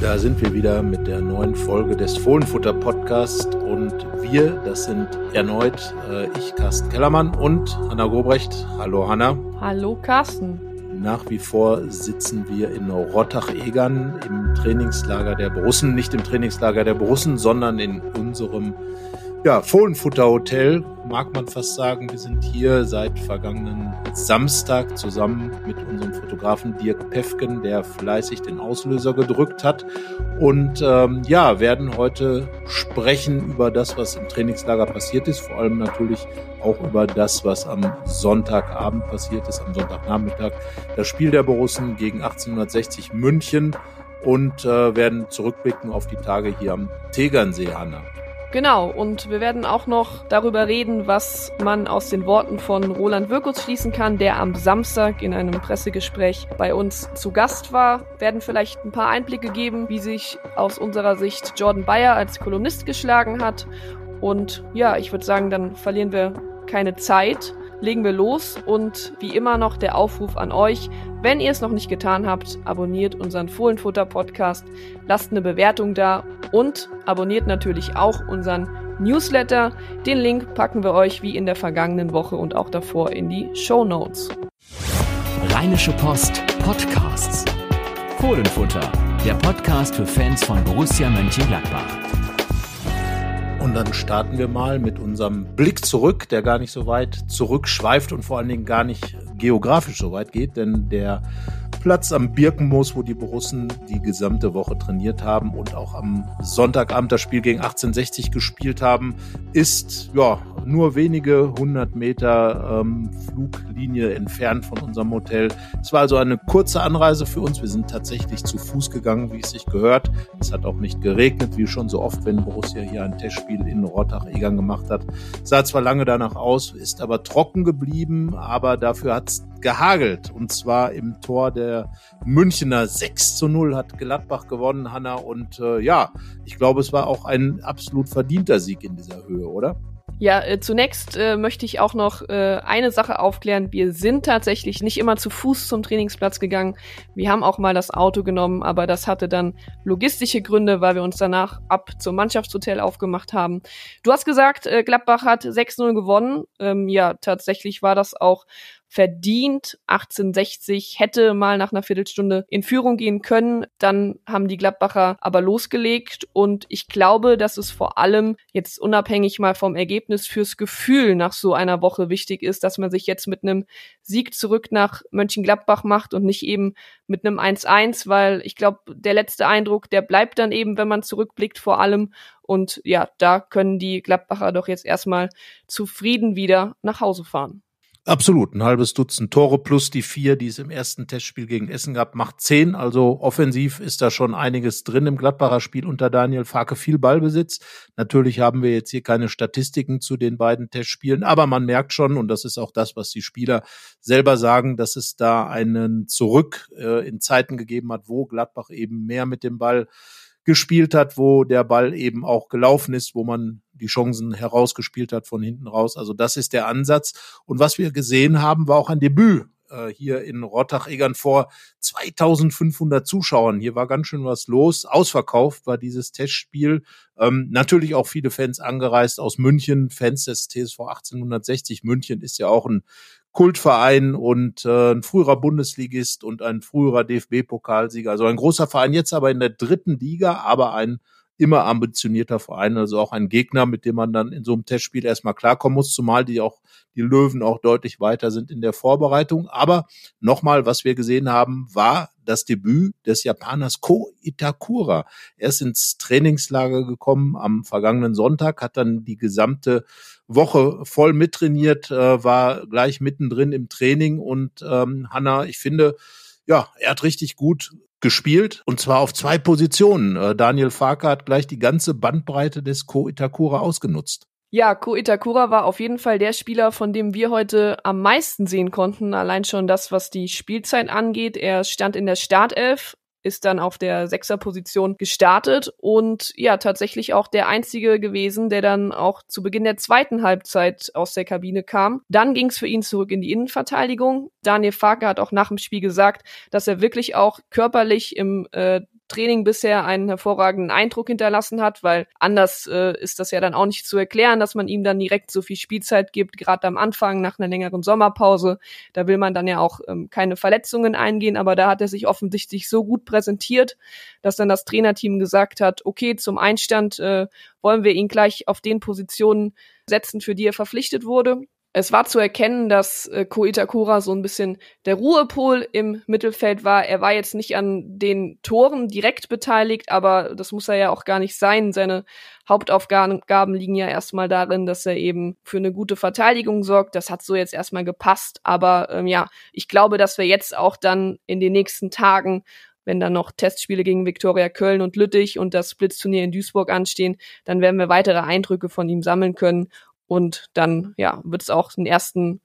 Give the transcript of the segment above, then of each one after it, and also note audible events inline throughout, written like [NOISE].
Da sind wir wieder mit der neuen Folge des Fohlenfutter Podcast und wir, das sind erneut äh, ich, Carsten Kellermann und Hanna Gobrecht. Hallo Hanna. Hallo Carsten. Nach wie vor sitzen wir in Rottach-Egern im Trainingslager der Borussen, nicht im Trainingslager der Borussen, sondern in unserem ja, Fohlenfutter-Hotel, mag man fast sagen. Wir sind hier seit vergangenen Samstag zusammen mit unserem Fotografen Dirk Pefken, der fleißig den Auslöser gedrückt hat. Und ähm, ja, werden heute sprechen über das, was im Trainingslager passiert ist, vor allem natürlich auch über das, was am Sonntagabend passiert ist, am Sonntagnachmittag. Das Spiel der Borussen gegen 1860 München und äh, werden zurückblicken auf die Tage hier am Tegernsee, Hanna. Genau, und wir werden auch noch darüber reden, was man aus den Worten von Roland Wirkus schließen kann, der am Samstag in einem Pressegespräch bei uns zu Gast war. Werden vielleicht ein paar Einblicke geben, wie sich aus unserer Sicht Jordan Bayer als Kolumnist geschlagen hat. Und ja, ich würde sagen, dann verlieren wir keine Zeit legen wir los und wie immer noch der Aufruf an euch, wenn ihr es noch nicht getan habt, abonniert unseren Fohlenfutter Podcast, lasst eine Bewertung da und abonniert natürlich auch unseren Newsletter. Den Link packen wir euch wie in der vergangenen Woche und auch davor in die Show Notes. Rheinische Post Podcasts. Fohlenfutter, der Podcast für Fans von Borussia Mönchengladbach. Und dann starten wir mal mit unserem Blick zurück, der gar nicht so weit zurückschweift und vor allen Dingen gar nicht geografisch so weit geht, denn der Platz am Birkenmoos, wo die Borussen die gesamte Woche trainiert haben und auch am Sonntagabend das Spiel gegen 1860 gespielt haben, ist ja nur wenige hundert Meter ähm, Fluglinie entfernt von unserem Hotel. Es war also eine kurze Anreise für uns. Wir sind tatsächlich zu Fuß gegangen, wie es sich gehört. Es hat auch nicht geregnet, wie schon so oft, wenn Borussia hier ein Testspiel in Rottach-Egern gemacht hat. Sah zwar lange danach aus, ist aber trocken geblieben, aber dafür hat es gehagelt. Und zwar im Tor der Münchner 6 zu 0 hat Gladbach gewonnen, Hanna. Und äh, ja, ich glaube, es war auch ein absolut verdienter Sieg in dieser Höhe, oder? Ja, äh, zunächst äh, möchte ich auch noch äh, eine Sache aufklären. Wir sind tatsächlich nicht immer zu Fuß zum Trainingsplatz gegangen. Wir haben auch mal das Auto genommen, aber das hatte dann logistische Gründe, weil wir uns danach ab zum Mannschaftshotel aufgemacht haben. Du hast gesagt, äh, Gladbach hat 6-0 gewonnen. Ähm, ja, tatsächlich war das auch verdient. 1860 hätte mal nach einer Viertelstunde in Führung gehen können. Dann haben die Gladbacher aber losgelegt und ich glaube, dass es vor allem jetzt unabhängig mal vom Ergebnis fürs Gefühl nach so einer Woche wichtig ist, dass man sich jetzt mit einem Sieg zurück nach Mönchengladbach macht und nicht eben mit einem 1-1, weil ich glaube, der letzte Eindruck, der bleibt dann eben, wenn man zurückblickt vor allem. Und ja, da können die Gladbacher doch jetzt erstmal zufrieden wieder nach Hause fahren. Absolut, ein halbes Dutzend Tore plus die vier, die es im ersten Testspiel gegen Essen gab, macht zehn. Also offensiv ist da schon einiges drin im Gladbacher Spiel unter Daniel Farke. Viel Ballbesitz. Natürlich haben wir jetzt hier keine Statistiken zu den beiden Testspielen, aber man merkt schon, und das ist auch das, was die Spieler selber sagen, dass es da einen Zurück äh, in Zeiten gegeben hat, wo Gladbach eben mehr mit dem Ball gespielt hat, wo der Ball eben auch gelaufen ist, wo man die Chancen herausgespielt hat von hinten raus. Also das ist der Ansatz. Und was wir gesehen haben, war auch ein Debüt äh, hier in Rottach-Egern vor 2500 Zuschauern. Hier war ganz schön was los. Ausverkauft war dieses Testspiel. Ähm, natürlich auch viele Fans angereist aus München, Fans des TSV 1860. München ist ja auch ein Kultverein und äh, ein früherer Bundesligist und ein früherer DFB-Pokalsieger. Also ein großer Verein, jetzt aber in der dritten Liga, aber ein immer ambitionierter Verein, also auch ein Gegner, mit dem man dann in so einem Testspiel erstmal klarkommen muss, zumal die auch die Löwen auch deutlich weiter sind in der Vorbereitung. Aber nochmal, was wir gesehen haben, war das Debüt des Japaners Ko Itakura. Er ist ins Trainingslager gekommen am vergangenen Sonntag, hat dann die gesamte Woche voll mittrainiert, äh, war gleich mittendrin im Training und ähm, Hanna, ich finde, ja, er hat richtig gut gespielt und zwar auf zwei Positionen. Äh, Daniel Farker hat gleich die ganze Bandbreite des Ko Itakura ausgenutzt. Ja, Ko Itakura war auf jeden Fall der Spieler, von dem wir heute am meisten sehen konnten. Allein schon das, was die Spielzeit angeht. Er stand in der Startelf, ist dann auf der Sechserposition gestartet und ja, tatsächlich auch der einzige gewesen, der dann auch zu Beginn der zweiten Halbzeit aus der Kabine kam. Dann ging es für ihn zurück in die Innenverteidigung. Daniel Farke hat auch nach dem Spiel gesagt, dass er wirklich auch körperlich im äh, Training bisher einen hervorragenden Eindruck hinterlassen hat, weil anders äh, ist das ja dann auch nicht zu erklären, dass man ihm dann direkt so viel Spielzeit gibt, gerade am Anfang nach einer längeren Sommerpause. Da will man dann ja auch ähm, keine Verletzungen eingehen, aber da hat er sich offensichtlich so gut präsentiert, dass dann das Trainerteam gesagt hat, okay, zum Einstand äh, wollen wir ihn gleich auf den Positionen setzen, für die er verpflichtet wurde. Es war zu erkennen, dass äh, Ko Itakura so ein bisschen der Ruhepol im Mittelfeld war. Er war jetzt nicht an den Toren direkt beteiligt, aber das muss er ja auch gar nicht sein. Seine Hauptaufgaben liegen ja erstmal darin, dass er eben für eine gute Verteidigung sorgt. Das hat so jetzt erstmal gepasst. Aber ähm, ja, ich glaube, dass wir jetzt auch dann in den nächsten Tagen wenn dann noch Testspiele gegen Viktoria Köln und Lüttich und das Blitzturnier in Duisburg anstehen, dann werden wir weitere Eindrücke von ihm sammeln können und dann, ja, wird es auch einen ersten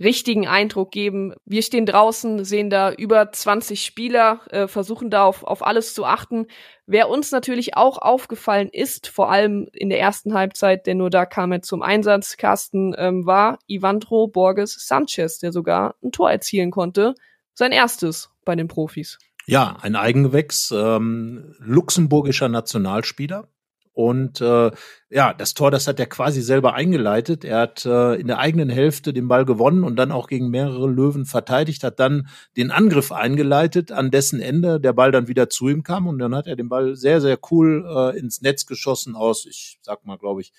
richtigen Eindruck geben. Wir stehen draußen, sehen da über 20 Spieler, äh, versuchen da auf, auf alles zu achten. Wer uns natürlich auch aufgefallen ist, vor allem in der ersten Halbzeit, denn nur da kam er zum Einsatz, Carsten, ähm, war Ivandro Borges Sanchez, der sogar ein Tor erzielen konnte. Sein erstes bei den Profis. Ja, ein Eigengewächs, ähm, luxemburgischer Nationalspieler. Und äh, ja, das Tor, das hat er quasi selber eingeleitet. Er hat äh, in der eigenen Hälfte den Ball gewonnen und dann auch gegen mehrere Löwen verteidigt, hat dann den Angriff eingeleitet, an dessen Ende der Ball dann wieder zu ihm kam und dann hat er den Ball sehr, sehr cool äh, ins Netz geschossen aus, ich sag mal, glaube ich,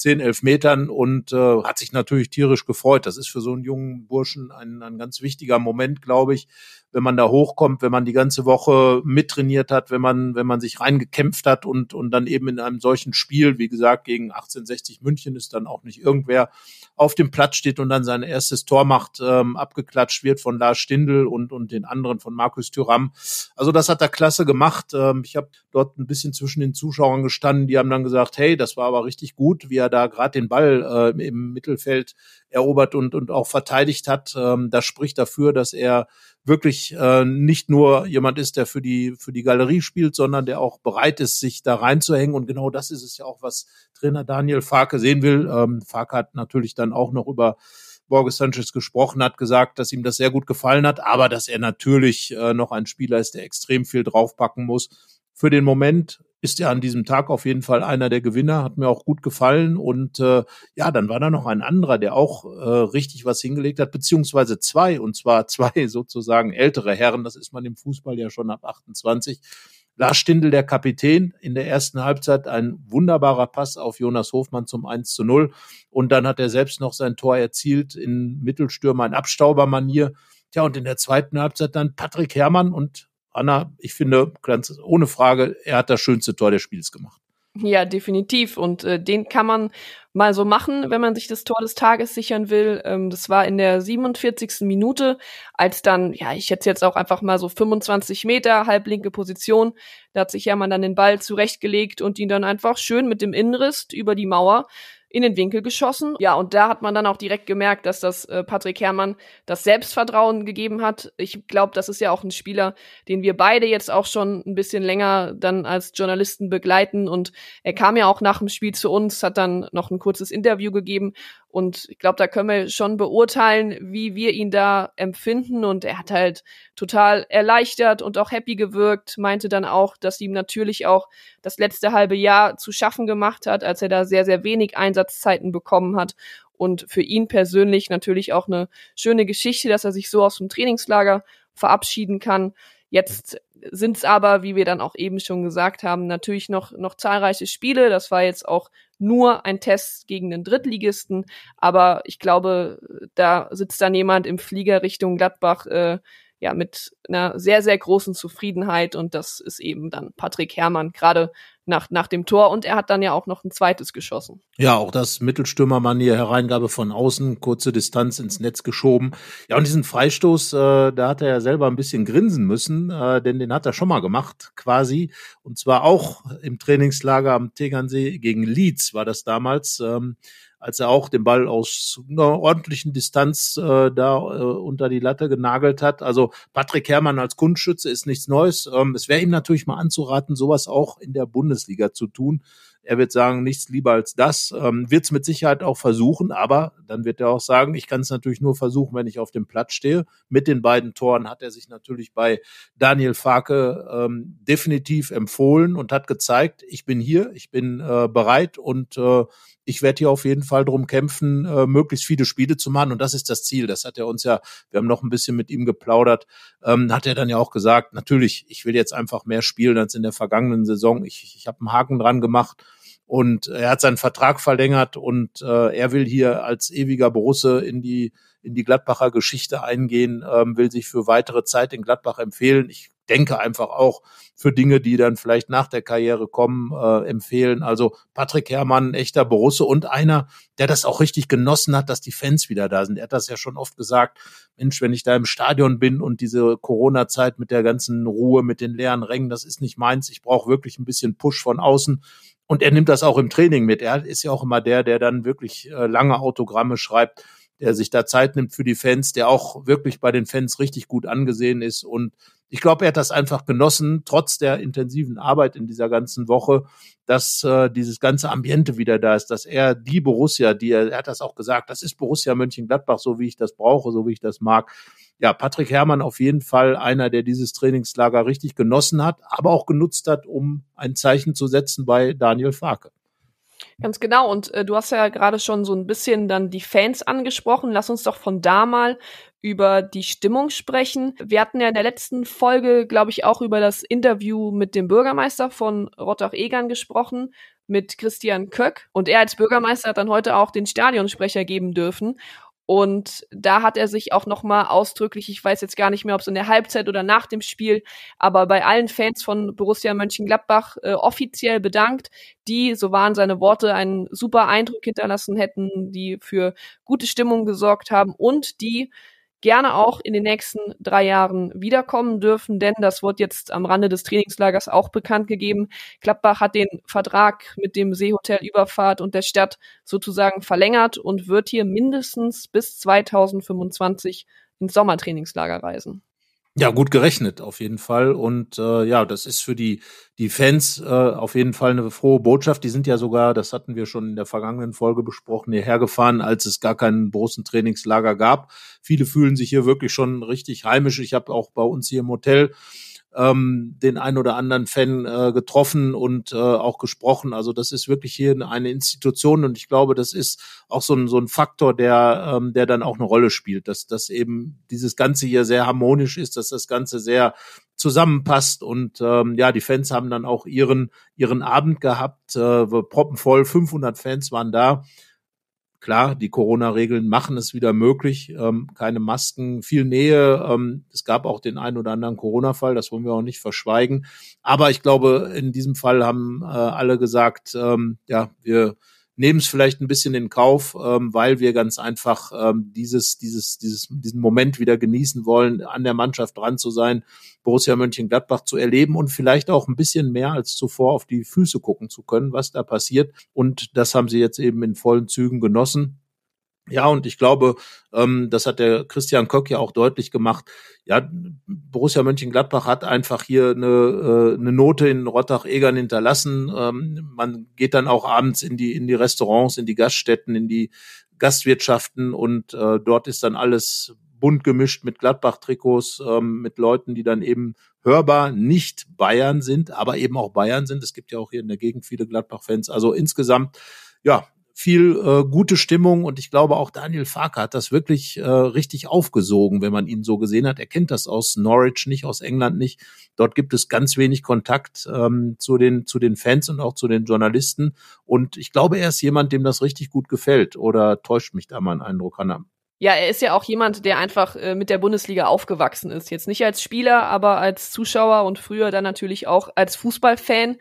zehn, elf Metern und äh, hat sich natürlich tierisch gefreut. Das ist für so einen jungen Burschen ein, ein ganz wichtiger Moment, glaube ich, wenn man da hochkommt, wenn man die ganze Woche mittrainiert hat, wenn man, wenn man sich reingekämpft hat und, und dann eben in einem solchen Spiel, wie gesagt, gegen 1860 München ist dann auch nicht irgendwer auf dem Platz steht und dann sein erstes Tor macht, ähm, abgeklatscht wird von Lars Stindl und, und den anderen von Markus Thüram. Also das hat er klasse gemacht. Ähm, ich habe dort ein bisschen zwischen den Zuschauern gestanden, die haben dann gesagt, hey, das war aber richtig gut, wie er da gerade den Ball äh, im Mittelfeld erobert und, und auch verteidigt hat. Ähm, das spricht dafür, dass er wirklich äh, nicht nur jemand ist, der für die, für die Galerie spielt, sondern der auch bereit ist, sich da reinzuhängen. Und genau das ist es ja auch, was Trainer Daniel Farke sehen will. Ähm, Farke hat natürlich dann auch noch über Borges Sanchez gesprochen hat, gesagt, dass ihm das sehr gut gefallen hat, aber dass er natürlich äh, noch ein Spieler ist, der extrem viel draufpacken muss. Für den Moment ist er an diesem Tag auf jeden Fall einer der Gewinner, hat mir auch gut gefallen. Und äh, ja, dann war da noch ein anderer, der auch äh, richtig was hingelegt hat, beziehungsweise zwei, und zwar [LAUGHS] zwei sozusagen ältere Herren, das ist man im Fußball ja schon ab 28. Lars Stindl, der Kapitän, in der ersten Halbzeit ein wunderbarer Pass auf Jonas Hofmann zum 1 zu 0. Und dann hat er selbst noch sein Tor erzielt in Mittelstürmer in Abstaubermanier. Tja, und in der zweiten Halbzeit dann Patrick Herrmann und Anna, ich finde, ganz ohne Frage, er hat das schönste Tor des Spiels gemacht. Ja, definitiv. Und äh, den kann man mal so machen, wenn man sich das Tor des Tages sichern will. Ähm, das war in der 47. Minute, als dann, ja, ich hätte jetzt auch einfach mal so 25 Meter, halblinke Position. Da hat sich Hermann dann den Ball zurechtgelegt und ihn dann einfach schön mit dem Innenriss über die Mauer in den Winkel geschossen. Ja, und da hat man dann auch direkt gemerkt, dass das äh, Patrick Herrmann das Selbstvertrauen gegeben hat. Ich glaube, das ist ja auch ein Spieler, den wir beide jetzt auch schon ein bisschen länger dann als Journalisten begleiten. Und er kam ja auch nach dem Spiel zu uns, hat dann noch ein kurzes Interview gegeben und ich glaube, da können wir schon beurteilen, wie wir ihn da empfinden. Und er hat halt total erleichtert und auch happy gewirkt, meinte dann auch, dass ihm natürlich auch das letzte halbe Jahr zu schaffen gemacht hat, als er da sehr, sehr wenig Einsatzzeiten bekommen hat. Und für ihn persönlich natürlich auch eine schöne Geschichte, dass er sich so aus dem Trainingslager verabschieden kann. Jetzt sind es aber, wie wir dann auch eben schon gesagt haben, natürlich noch, noch zahlreiche Spiele. Das war jetzt auch nur ein Test gegen den Drittligisten. Aber ich glaube, da sitzt dann jemand im Flieger Richtung Gladbach, äh, ja, mit einer sehr, sehr großen Zufriedenheit. Und das ist eben dann Patrick Herrmann, gerade nach, nach dem Tor. Und er hat dann ja auch noch ein zweites geschossen. Ja, auch das Mittelstürmermanier, Hereingabe von außen, kurze Distanz ins Netz geschoben. Ja, und diesen Freistoß, äh, da hat er ja selber ein bisschen grinsen müssen, äh, denn den hat er schon mal gemacht, quasi. Und zwar auch im Trainingslager am Tegernsee gegen Leeds war das damals. Ähm, als er auch den Ball aus einer ordentlichen Distanz äh, da äh, unter die Latte genagelt hat. Also Patrick Herrmann als Kunstschütze ist nichts Neues. Ähm, es wäre ihm natürlich mal anzuraten, sowas auch in der Bundesliga zu tun. Er wird sagen, nichts lieber als das. Ähm, wird es mit Sicherheit auch versuchen, aber dann wird er auch sagen, ich kann es natürlich nur versuchen, wenn ich auf dem Platz stehe. Mit den beiden Toren hat er sich natürlich bei Daniel Farke ähm, definitiv empfohlen und hat gezeigt, ich bin hier, ich bin äh, bereit und äh, ich werde hier auf jeden Fall drum kämpfen, äh, möglichst viele Spiele zu machen. Und das ist das Ziel. Das hat er uns ja, wir haben noch ein bisschen mit ihm geplaudert, ähm, hat er dann ja auch gesagt, natürlich, ich will jetzt einfach mehr spielen als in der vergangenen Saison. Ich, ich habe einen Haken dran gemacht und er hat seinen Vertrag verlängert und äh, er will hier als ewiger Borusse in die in die Gladbacher Geschichte eingehen, ähm, will sich für weitere Zeit in Gladbach empfehlen. Ich denke einfach auch für Dinge, die dann vielleicht nach der Karriere kommen, äh, empfehlen. Also Patrick Herrmann, echter Borusse und einer, der das auch richtig genossen hat, dass die Fans wieder da sind. Er hat das ja schon oft gesagt. Mensch, wenn ich da im Stadion bin und diese Corona-Zeit mit der ganzen Ruhe, mit den leeren Rängen, das ist nicht meins. Ich brauche wirklich ein bisschen Push von außen. Und er nimmt das auch im Training mit. Er ist ja auch immer der, der dann wirklich äh, lange Autogramme schreibt der sich da Zeit nimmt für die Fans, der auch wirklich bei den Fans richtig gut angesehen ist. Und ich glaube, er hat das einfach genossen, trotz der intensiven Arbeit in dieser ganzen Woche, dass äh, dieses ganze Ambiente wieder da ist, dass er die Borussia, die er, er hat das auch gesagt, das ist Borussia Mönchengladbach, so wie ich das brauche, so wie ich das mag. Ja, Patrick Herrmann auf jeden Fall einer, der dieses Trainingslager richtig genossen hat, aber auch genutzt hat, um ein Zeichen zu setzen bei Daniel Farke. Ganz genau. Und äh, du hast ja gerade schon so ein bisschen dann die Fans angesprochen. Lass uns doch von da mal über die Stimmung sprechen. Wir hatten ja in der letzten Folge, glaube ich, auch über das Interview mit dem Bürgermeister von Rottach-Egern gesprochen, mit Christian Köck. Und er als Bürgermeister hat dann heute auch den Stadionsprecher geben dürfen. Und da hat er sich auch nochmal ausdrücklich, ich weiß jetzt gar nicht mehr, ob es in der Halbzeit oder nach dem Spiel, aber bei allen Fans von Borussia Mönchengladbach äh, offiziell bedankt, die, so waren seine Worte, einen super Eindruck hinterlassen hätten, die für gute Stimmung gesorgt haben und die gerne auch in den nächsten drei Jahren wiederkommen dürfen, denn das wird jetzt am Rande des Trainingslagers auch bekannt gegeben. Gladbach hat den Vertrag mit dem Seehotel Überfahrt und der Stadt sozusagen verlängert und wird hier mindestens bis 2025 ins Sommertrainingslager reisen. Ja, gut gerechnet auf jeden Fall. Und äh, ja, das ist für die, die Fans äh, auf jeden Fall eine frohe Botschaft. Die sind ja sogar, das hatten wir schon in der vergangenen Folge besprochen, hierher gefahren, als es gar keinen großen Trainingslager gab. Viele fühlen sich hier wirklich schon richtig heimisch. Ich habe auch bei uns hier im Hotel ähm, den ein oder anderen Fan äh, getroffen und äh, auch gesprochen. Also das ist wirklich hier eine Institution und ich glaube, das ist auch so ein, so ein Faktor, der, ähm, der dann auch eine Rolle spielt, dass, dass eben dieses Ganze hier sehr harmonisch ist, dass das Ganze sehr zusammenpasst und ähm, ja, die Fans haben dann auch ihren, ihren Abend gehabt, äh, proppenvoll, 500 Fans waren da Klar, die Corona-Regeln machen es wieder möglich. Ähm, keine Masken, viel Nähe. Ähm, es gab auch den einen oder anderen Corona-Fall, das wollen wir auch nicht verschweigen. Aber ich glaube, in diesem Fall haben äh, alle gesagt, ähm, ja, wir nehmen es vielleicht ein bisschen in Kauf, ähm, weil wir ganz einfach ähm, dieses, dieses, dieses, diesen Moment wieder genießen wollen, an der Mannschaft dran zu sein, Borussia Mönchengladbach zu erleben und vielleicht auch ein bisschen mehr als zuvor auf die Füße gucken zu können, was da passiert. Und das haben sie jetzt eben in vollen Zügen genossen. Ja, und ich glaube, ähm, das hat der Christian Köck ja auch deutlich gemacht. Ja, Borussia Mönchengladbach hat einfach hier eine, äh, eine Note in Rottach-Egern hinterlassen. Ähm, man geht dann auch abends in die in die Restaurants, in die Gaststätten, in die Gastwirtschaften und äh, dort ist dann alles bunt gemischt mit Gladbach-Trikots, ähm, mit Leuten, die dann eben hörbar nicht Bayern sind, aber eben auch Bayern sind. Es gibt ja auch hier in der Gegend viele Gladbach-Fans. Also insgesamt, ja, viel äh, gute Stimmung und ich glaube auch Daniel Farker hat das wirklich äh, richtig aufgesogen, wenn man ihn so gesehen hat. Er kennt das aus Norwich nicht, aus England nicht. Dort gibt es ganz wenig Kontakt ähm, zu den zu den Fans und auch zu den Journalisten und ich glaube, er ist jemand, dem das richtig gut gefällt. Oder täuscht mich da mal ein Eindruck, Hannah? Ja, er ist ja auch jemand, der einfach äh, mit der Bundesliga aufgewachsen ist. Jetzt nicht als Spieler, aber als Zuschauer und früher dann natürlich auch als Fußballfan.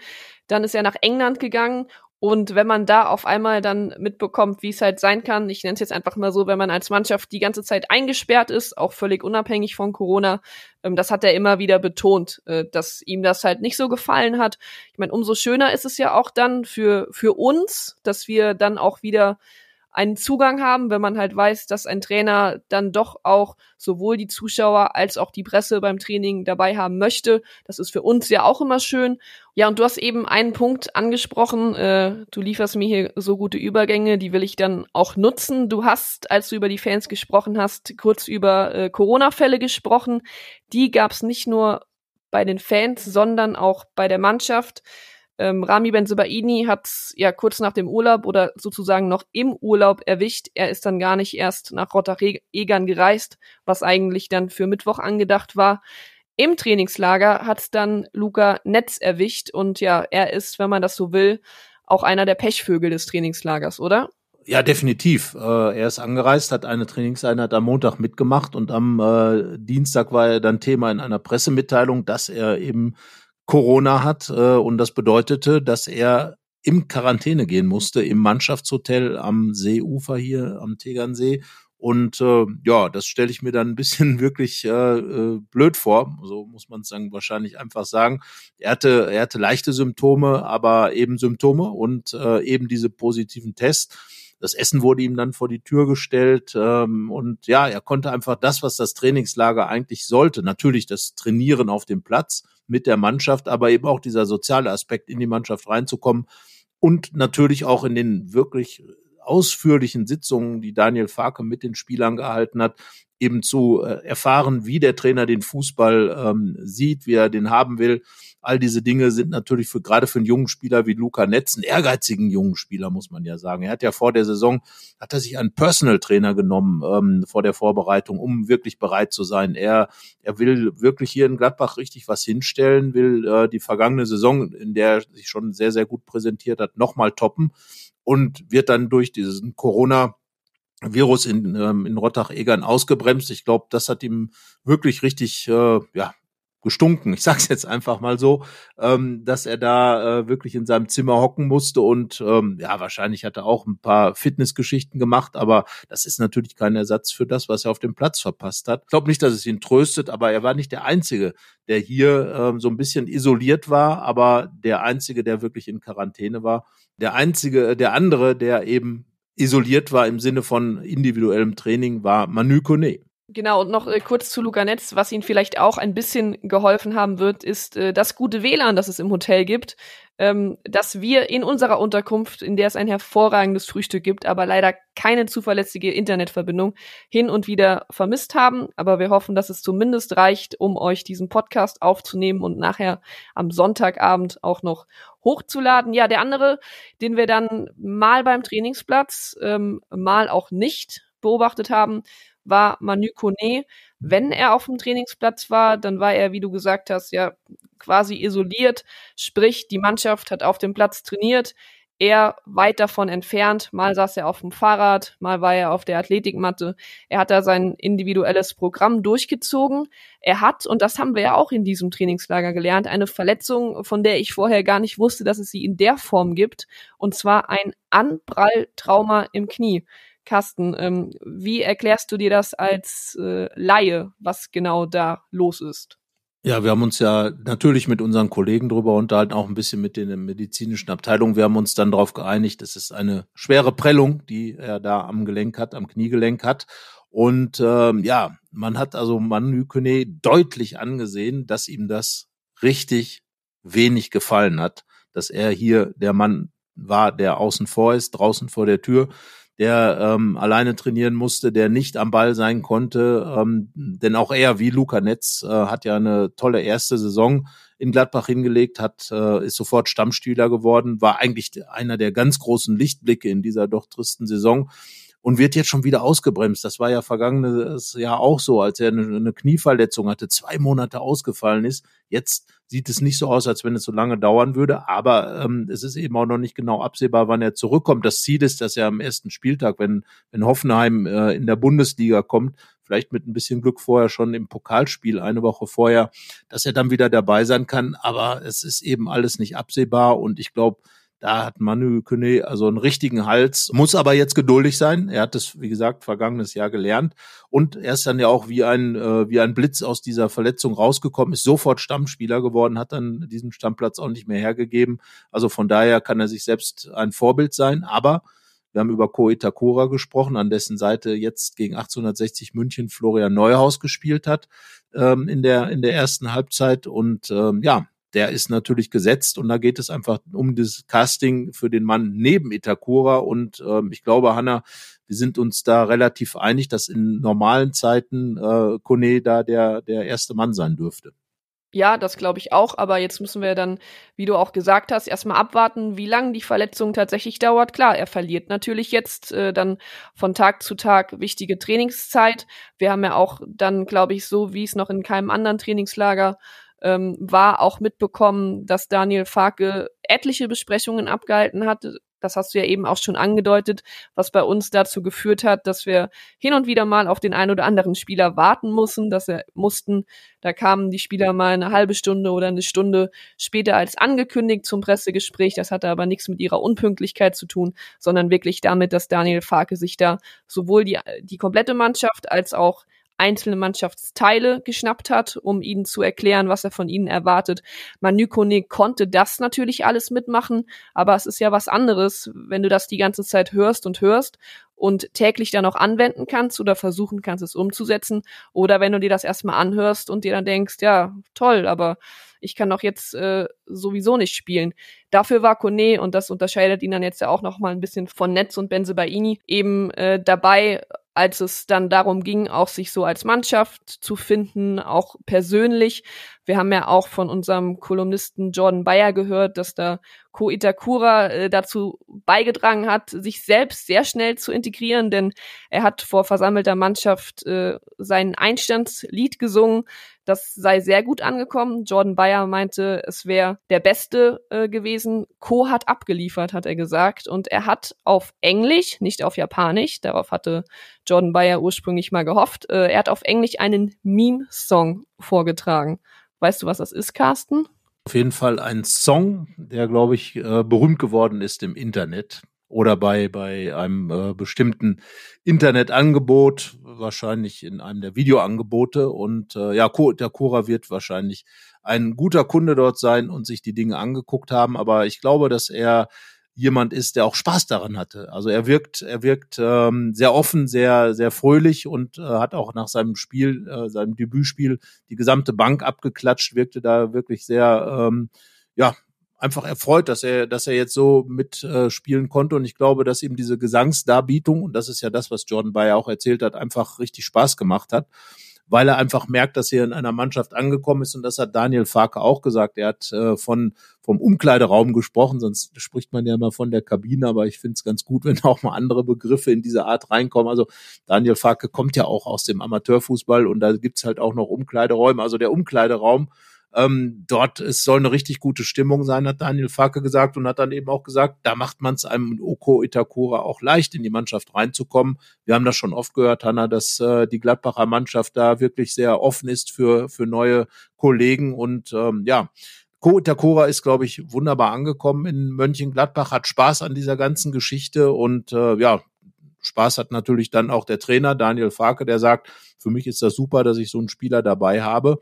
Dann ist er nach England gegangen und wenn man da auf einmal dann mitbekommt, wie es halt sein kann, ich nenne es jetzt einfach mal so, wenn man als Mannschaft die ganze Zeit eingesperrt ist, auch völlig unabhängig von Corona, ähm, das hat er immer wieder betont, äh, dass ihm das halt nicht so gefallen hat. Ich meine, umso schöner ist es ja auch dann für, für uns, dass wir dann auch wieder einen Zugang haben, wenn man halt weiß, dass ein Trainer dann doch auch sowohl die Zuschauer als auch die Presse beim Training dabei haben möchte. Das ist für uns ja auch immer schön. Ja, und du hast eben einen Punkt angesprochen. Äh, du lieferst mir hier so gute Übergänge, die will ich dann auch nutzen. Du hast, als du über die Fans gesprochen hast, kurz über äh, Corona-Fälle gesprochen. Die gab es nicht nur bei den Fans, sondern auch bei der Mannschaft. Ähm, Rami Benzebaini hat ja kurz nach dem Urlaub oder sozusagen noch im Urlaub erwischt. Er ist dann gar nicht erst nach Rottach-Egern gereist, was eigentlich dann für Mittwoch angedacht war. Im Trainingslager hat dann Luca Netz erwischt und ja, er ist, wenn man das so will, auch einer der Pechvögel des Trainingslagers, oder? Ja, definitiv. Äh, er ist angereist, hat eine Trainingseinheit am Montag mitgemacht und am äh, Dienstag war er dann Thema in einer Pressemitteilung, dass er eben Corona hat äh, und das bedeutete, dass er im Quarantäne gehen musste im Mannschaftshotel am Seeufer hier am Tegernsee und äh, ja, das stelle ich mir dann ein bisschen [LAUGHS] wirklich äh, äh, blöd vor. So muss man es dann wahrscheinlich einfach sagen. Er hatte, er hatte leichte Symptome, aber eben Symptome und äh, eben diese positiven Tests. Das Essen wurde ihm dann vor die Tür gestellt ähm, und ja, er konnte einfach das, was das Trainingslager eigentlich sollte, natürlich das Trainieren auf dem Platz mit der Mannschaft, aber eben auch dieser soziale Aspekt in die Mannschaft reinzukommen und natürlich auch in den wirklich ausführlichen Sitzungen, die Daniel Farke mit den Spielern gehalten hat, eben zu äh, erfahren, wie der Trainer den Fußball ähm, sieht, wie er den haben will. All diese Dinge sind natürlich für gerade für einen jungen Spieler wie Luca Netz, einen ehrgeizigen jungen Spieler, muss man ja sagen. Er hat ja vor der Saison, hat er sich einen Personal Trainer genommen ähm, vor der Vorbereitung, um wirklich bereit zu sein. Er, er will wirklich hier in Gladbach richtig was hinstellen, will äh, die vergangene Saison, in der er sich schon sehr, sehr gut präsentiert hat, nochmal toppen und wird dann durch diesen Corona Virus in, ähm, in Rottach-Egern ausgebremst. Ich glaube, das hat ihm wirklich richtig äh, ja, gestunken. Ich sag's jetzt einfach mal so, ähm, dass er da äh, wirklich in seinem Zimmer hocken musste und ähm, ja, wahrscheinlich hat er auch ein paar Fitnessgeschichten gemacht, aber das ist natürlich kein Ersatz für das, was er auf dem Platz verpasst hat. Ich glaube nicht, dass es ihn tröstet, aber er war nicht der Einzige, der hier ähm, so ein bisschen isoliert war, aber der Einzige, der wirklich in Quarantäne war. Der einzige, der andere, der eben isoliert war im Sinne von individuellem Training, war Manu Kone. Genau, und noch äh, kurz zu Luca Netz, was Ihnen vielleicht auch ein bisschen geholfen haben wird, ist äh, das gute WLAN, das es im Hotel gibt, ähm, dass wir in unserer Unterkunft, in der es ein hervorragendes Frühstück gibt, aber leider keine zuverlässige Internetverbindung, hin und wieder vermisst haben. Aber wir hoffen, dass es zumindest reicht, um euch diesen Podcast aufzunehmen und nachher am Sonntagabend auch noch hochzuladen. Ja, der andere, den wir dann mal beim Trainingsplatz, ähm, mal auch nicht beobachtet haben, war Manu Kone. Wenn er auf dem Trainingsplatz war, dann war er, wie du gesagt hast, ja quasi isoliert. Sprich, die Mannschaft hat auf dem Platz trainiert. Er weit davon entfernt. Mal saß er auf dem Fahrrad, mal war er auf der Athletikmatte. Er hat da sein individuelles Programm durchgezogen. Er hat, und das haben wir ja auch in diesem Trainingslager gelernt, eine Verletzung, von der ich vorher gar nicht wusste, dass es sie in der Form gibt. Und zwar ein Anpralltrauma im Knie. Carsten, ähm, wie erklärst du dir das als äh, Laie, was genau da los ist? Ja, wir haben uns ja natürlich mit unseren Kollegen drüber unterhalten, auch ein bisschen mit den medizinischen Abteilungen. Wir haben uns dann darauf geeinigt, es ist eine schwere Prellung, die er da am Gelenk hat, am Kniegelenk hat. Und ähm, ja, man hat also Manu Kone deutlich angesehen, dass ihm das richtig wenig gefallen hat, dass er hier der Mann war, der außen vor ist, draußen vor der Tür der ähm, alleine trainieren musste, der nicht am Ball sein konnte. Ähm, denn auch er, wie Luca Netz, äh, hat ja eine tolle erste Saison in Gladbach hingelegt, hat, äh, ist sofort Stammspieler geworden, war eigentlich einer der ganz großen Lichtblicke in dieser doch tristen Saison und wird jetzt schon wieder ausgebremst. Das war ja vergangenes Jahr auch so, als er eine, Knieverletzung hatte, zwei Monate ausgefallen ist. Jetzt sieht es nicht so aus, als wenn es so lange dauern würde, aber ähm, es ist eben auch noch nicht genau absehbar, wann er zurückkommt. Das Ziel ist, dass er am ersten Spieltag, wenn, wenn Hoffenheim äh, in der Bundesliga kommt, vielleicht mit ein bisschen Glück vorher schon im Pokalspiel eine Woche vorher, dass er dann wieder dabei sein kann. Aber es ist eben alles nicht absehbar und ich glaube, da hat Manu Kone also einen richtigen Hals, muss aber jetzt geduldig sein. Er hat es, wie gesagt, vergangenes Jahr gelernt. Und er ist dann ja auch wie ein, äh, wie ein Blitz aus dieser Verletzung rausgekommen, ist sofort Stammspieler geworden, hat dann diesen Stammplatz auch nicht mehr hergegeben. Also von daher kann er sich selbst ein Vorbild sein. Aber Wir haben über Ko Itakura gesprochen, an dessen Seite jetzt gegen 1860 München Florian Neuhaus gespielt hat ähm, in der in der ersten Halbzeit und ähm, ja, der ist natürlich gesetzt und da geht es einfach um das Casting für den Mann neben Itakura und ähm, ich glaube, Hanna, wir sind uns da relativ einig, dass in normalen Zeiten äh, Kone da der der erste Mann sein dürfte. Ja, das glaube ich auch, aber jetzt müssen wir dann, wie du auch gesagt hast, erstmal abwarten, wie lange die Verletzung tatsächlich dauert. Klar, er verliert natürlich jetzt äh, dann von Tag zu Tag wichtige Trainingszeit. Wir haben ja auch dann, glaube ich, so wie es noch in keinem anderen Trainingslager ähm, war, auch mitbekommen, dass Daniel Farke etliche Besprechungen abgehalten hat, das hast du ja eben auch schon angedeutet, was bei uns dazu geführt hat, dass wir hin und wieder mal auf den einen oder anderen Spieler warten mussten, dass wir mussten. Da kamen die Spieler mal eine halbe Stunde oder eine Stunde später als angekündigt zum Pressegespräch. Das hatte aber nichts mit ihrer Unpünktlichkeit zu tun, sondern wirklich damit, dass Daniel Farke sich da sowohl die, die komplette Mannschaft als auch einzelne Mannschaftsteile geschnappt hat, um ihnen zu erklären, was er von ihnen erwartet. Manu Kone konnte das natürlich alles mitmachen, aber es ist ja was anderes, wenn du das die ganze Zeit hörst und hörst und täglich dann auch anwenden kannst oder versuchen kannst, es umzusetzen. Oder wenn du dir das erstmal anhörst und dir dann denkst, ja, toll, aber ich kann doch jetzt äh, sowieso nicht spielen. Dafür war Kone, und das unterscheidet ihn dann jetzt ja auch noch mal ein bisschen von Netz und Benze Baini, eben äh, dabei, als es dann darum ging, auch sich so als Mannschaft zu finden, auch persönlich. Wir haben ja auch von unserem Kolumnisten Jordan Bayer gehört, dass da Ko Itakura äh, dazu beigetragen hat, sich selbst sehr schnell zu integrieren, denn er hat vor versammelter Mannschaft äh, sein Einstandslied gesungen. Das sei sehr gut angekommen. Jordan Bayer meinte, es wäre der Beste äh, gewesen. Co hat abgeliefert, hat er gesagt. Und er hat auf Englisch, nicht auf Japanisch, darauf hatte Jordan Bayer ursprünglich mal gehofft, äh, er hat auf Englisch einen Meme-Song vorgetragen. Weißt du, was das ist, Carsten? Auf jeden Fall ein Song, der, glaube ich, äh, berühmt geworden ist im Internet oder bei, bei einem äh, bestimmten Internetangebot, wahrscheinlich in einem der Videoangebote. Und äh, ja, der Cora wird wahrscheinlich ein guter Kunde dort sein und sich die Dinge angeguckt haben. Aber ich glaube, dass er jemand ist, der auch Spaß daran hatte. Also er wirkt, er wirkt ähm, sehr offen, sehr, sehr fröhlich und äh, hat auch nach seinem Spiel, äh, seinem Debütspiel die gesamte Bank abgeklatscht, wirkte da wirklich sehr, ähm, ja, einfach erfreut, dass er, dass er jetzt so mitspielen äh, konnte. Und ich glaube, dass ihm diese Gesangsdarbietung, und das ist ja das, was Jordan Bayer auch erzählt hat, einfach richtig Spaß gemacht hat weil er einfach merkt, dass er in einer Mannschaft angekommen ist und das hat Daniel Farke auch gesagt. Er hat äh, von vom Umkleideraum gesprochen, sonst spricht man ja immer von der Kabine, aber ich finde es ganz gut, [LAUGHS] wenn auch mal andere Begriffe in diese Art reinkommen. Also Daniel Farke kommt ja auch aus dem Amateurfußball und da gibt's halt auch noch Umkleideräume. Also der Umkleideraum ähm, dort es soll eine richtig gute Stimmung sein, hat Daniel Farke gesagt und hat dann eben auch gesagt, da macht man es einem Oko Itakura auch leicht, in die Mannschaft reinzukommen. Wir haben das schon oft gehört, Hanna, dass äh, die Gladbacher Mannschaft da wirklich sehr offen ist für, für neue Kollegen und ähm, ja, Ko Itakura ist, glaube ich, wunderbar angekommen in Mönchengladbach, hat Spaß an dieser ganzen Geschichte und äh, ja, Spaß hat natürlich dann auch der Trainer Daniel Farke, der sagt, für mich ist das super, dass ich so einen Spieler dabei habe.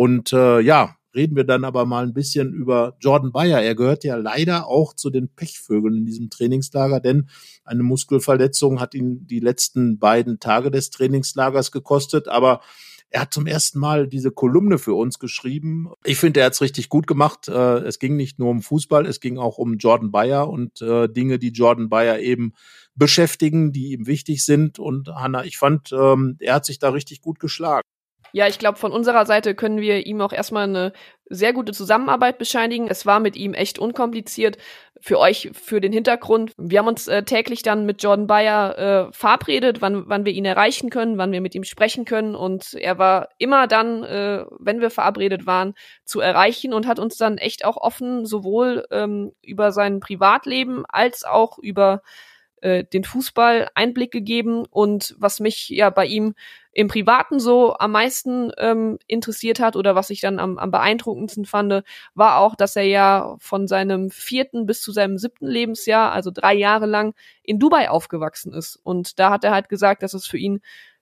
Und äh, ja, reden wir dann aber mal ein bisschen über Jordan Bayer. Er gehört ja leider auch zu den Pechvögeln in diesem Trainingslager, denn eine Muskelverletzung hat ihn die letzten beiden Tage des Trainingslagers gekostet. Aber er hat zum ersten Mal diese Kolumne für uns geschrieben. Ich finde, er hat es richtig gut gemacht. Äh, es ging nicht nur um Fußball, es ging auch um Jordan Bayer und äh, Dinge, die Jordan Bayer eben beschäftigen, die ihm wichtig sind. Und Hanna, ich fand, ähm, er hat sich da richtig gut geschlagen. Ja, ich glaube, von unserer Seite können wir ihm auch erstmal eine sehr gute Zusammenarbeit bescheinigen. Es war mit ihm echt unkompliziert. Für euch, für den Hintergrund. Wir haben uns äh, täglich dann mit Jordan Bayer äh, verabredet, wann, wann wir ihn erreichen können, wann wir mit ihm sprechen können. Und er war immer dann, äh, wenn wir verabredet waren, zu erreichen und hat uns dann echt auch offen sowohl ähm, über sein Privatleben als auch über äh, den Fußball Einblick gegeben und was mich ja bei ihm im Privaten so am meisten ähm, interessiert hat oder was ich dann am, am beeindruckendsten fand, war auch, dass er ja von seinem vierten bis zu seinem siebten Lebensjahr, also drei Jahre lang, in Dubai aufgewachsen ist. Und da hat er halt gesagt, dass es für ihn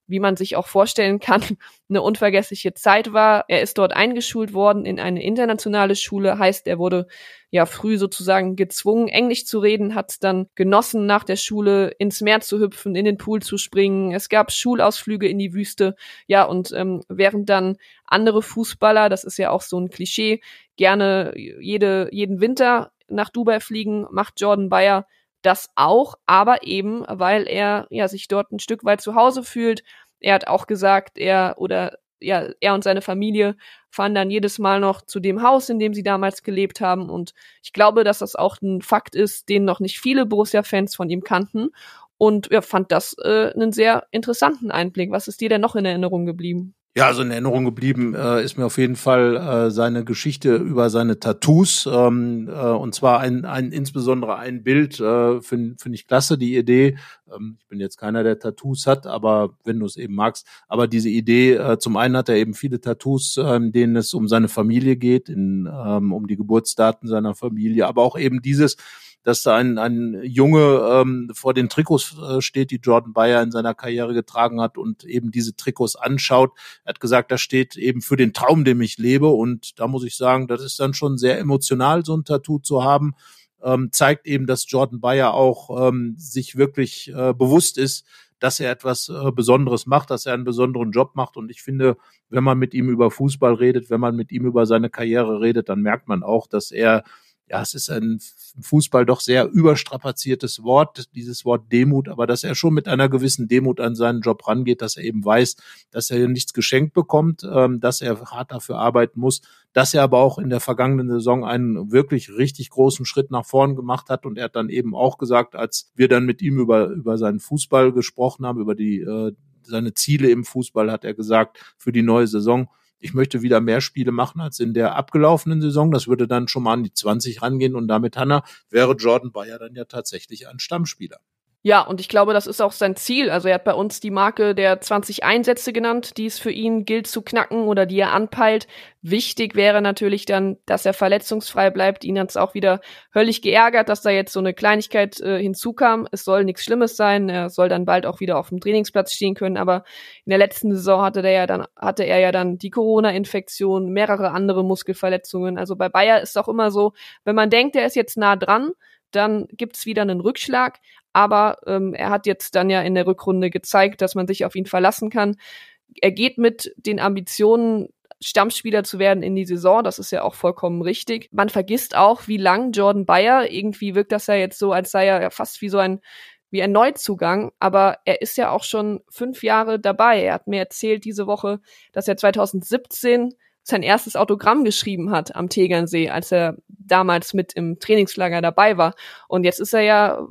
wie man sich auch vorstellen kann, [LAUGHS] eine unvergessliche Zeit war. Er ist dort eingeschult worden in eine internationale Schule, heißt, er wurde ja früh sozusagen gezwungen, Englisch zu reden, hat dann genossen, nach der Schule ins Meer zu hüpfen, in den Pool zu springen. Es gab Schulausflüge in die Wüste. Ja, und ähm, während dann andere Fußballer, das ist ja auch so ein Klischee, gerne jede, jeden Winter nach Dubai fliegen, macht Jordan Bayer das auch, aber eben, weil er ja sich dort ein Stück weit zu Hause fühlt. Er hat auch gesagt, er oder ja, er und seine Familie fahren dann jedes Mal noch zu dem Haus, in dem sie damals gelebt haben. Und ich glaube, dass das auch ein Fakt ist, den noch nicht viele Borussia-Fans von ihm kannten. Und ja, fand das äh, einen sehr interessanten Einblick. Was ist dir denn noch in Erinnerung geblieben? Ja, also in Erinnerung geblieben äh, ist mir auf jeden Fall äh, seine Geschichte über seine Tattoos. Ähm, äh, und zwar ein, ein insbesondere ein Bild, äh, finde find ich klasse, die Idee. Ähm, ich bin jetzt keiner, der Tattoos hat, aber wenn du es eben magst. Aber diese Idee, äh, zum einen hat er eben viele Tattoos, äh, in denen es um seine Familie geht, in, ähm, um die Geburtsdaten seiner Familie, aber auch eben dieses, dass da ein, ein Junge ähm, vor den Trikots äh, steht, die Jordan Bayer in seiner Karriere getragen hat und eben diese Trikots anschaut. Er hat gesagt, da steht eben für den Traum, dem ich lebe. Und da muss ich sagen, das ist dann schon sehr emotional, so ein Tattoo zu haben. Ähm, zeigt eben, dass Jordan Bayer auch ähm, sich wirklich äh, bewusst ist, dass er etwas äh, Besonderes macht, dass er einen besonderen Job macht. Und ich finde, wenn man mit ihm über Fußball redet, wenn man mit ihm über seine Karriere redet, dann merkt man auch, dass er ja, es ist ein Fußball doch sehr überstrapaziertes Wort, dieses Wort Demut, aber dass er schon mit einer gewissen Demut an seinen Job rangeht, dass er eben weiß, dass er nichts geschenkt bekommt, ähm, dass er hart dafür arbeiten muss, dass er aber auch in der vergangenen Saison einen wirklich richtig großen Schritt nach vorn gemacht hat. Und er hat dann eben auch gesagt, als wir dann mit ihm über, über seinen Fußball gesprochen haben, über die, äh, seine Ziele im Fußball, hat er gesagt, für die neue Saison, ich möchte wieder mehr Spiele machen als in der abgelaufenen Saison. Das würde dann schon mal an die 20 rangehen und damit, Hanna, wäre Jordan Bayer dann ja tatsächlich ein Stammspieler. Ja, und ich glaube, das ist auch sein Ziel. Also er hat bei uns die Marke der 20 Einsätze genannt, die es für ihn gilt zu knacken oder die er anpeilt. Wichtig wäre natürlich dann, dass er verletzungsfrei bleibt. Ihn hat es auch wieder höllisch geärgert, dass da jetzt so eine Kleinigkeit äh, hinzukam. Es soll nichts Schlimmes sein. Er soll dann bald auch wieder auf dem Trainingsplatz stehen können. Aber in der letzten Saison hatte der ja dann, hatte er ja dann die Corona-Infektion, mehrere andere Muskelverletzungen. Also bei Bayer ist es auch immer so, wenn man denkt, er ist jetzt nah dran, dann gibt's wieder einen Rückschlag. Aber ähm, er hat jetzt dann ja in der Rückrunde gezeigt, dass man sich auf ihn verlassen kann. Er geht mit den Ambitionen, Stammspieler zu werden in die Saison. Das ist ja auch vollkommen richtig. Man vergisst auch, wie lang Jordan Bayer, irgendwie wirkt das ja jetzt so, als sei er ja fast wie so ein wie ein Neuzugang, aber er ist ja auch schon fünf Jahre dabei. Er hat mir erzählt diese Woche, dass er 2017 sein erstes Autogramm geschrieben hat am Tegernsee, als er damals mit im Trainingslager dabei war. Und jetzt ist er ja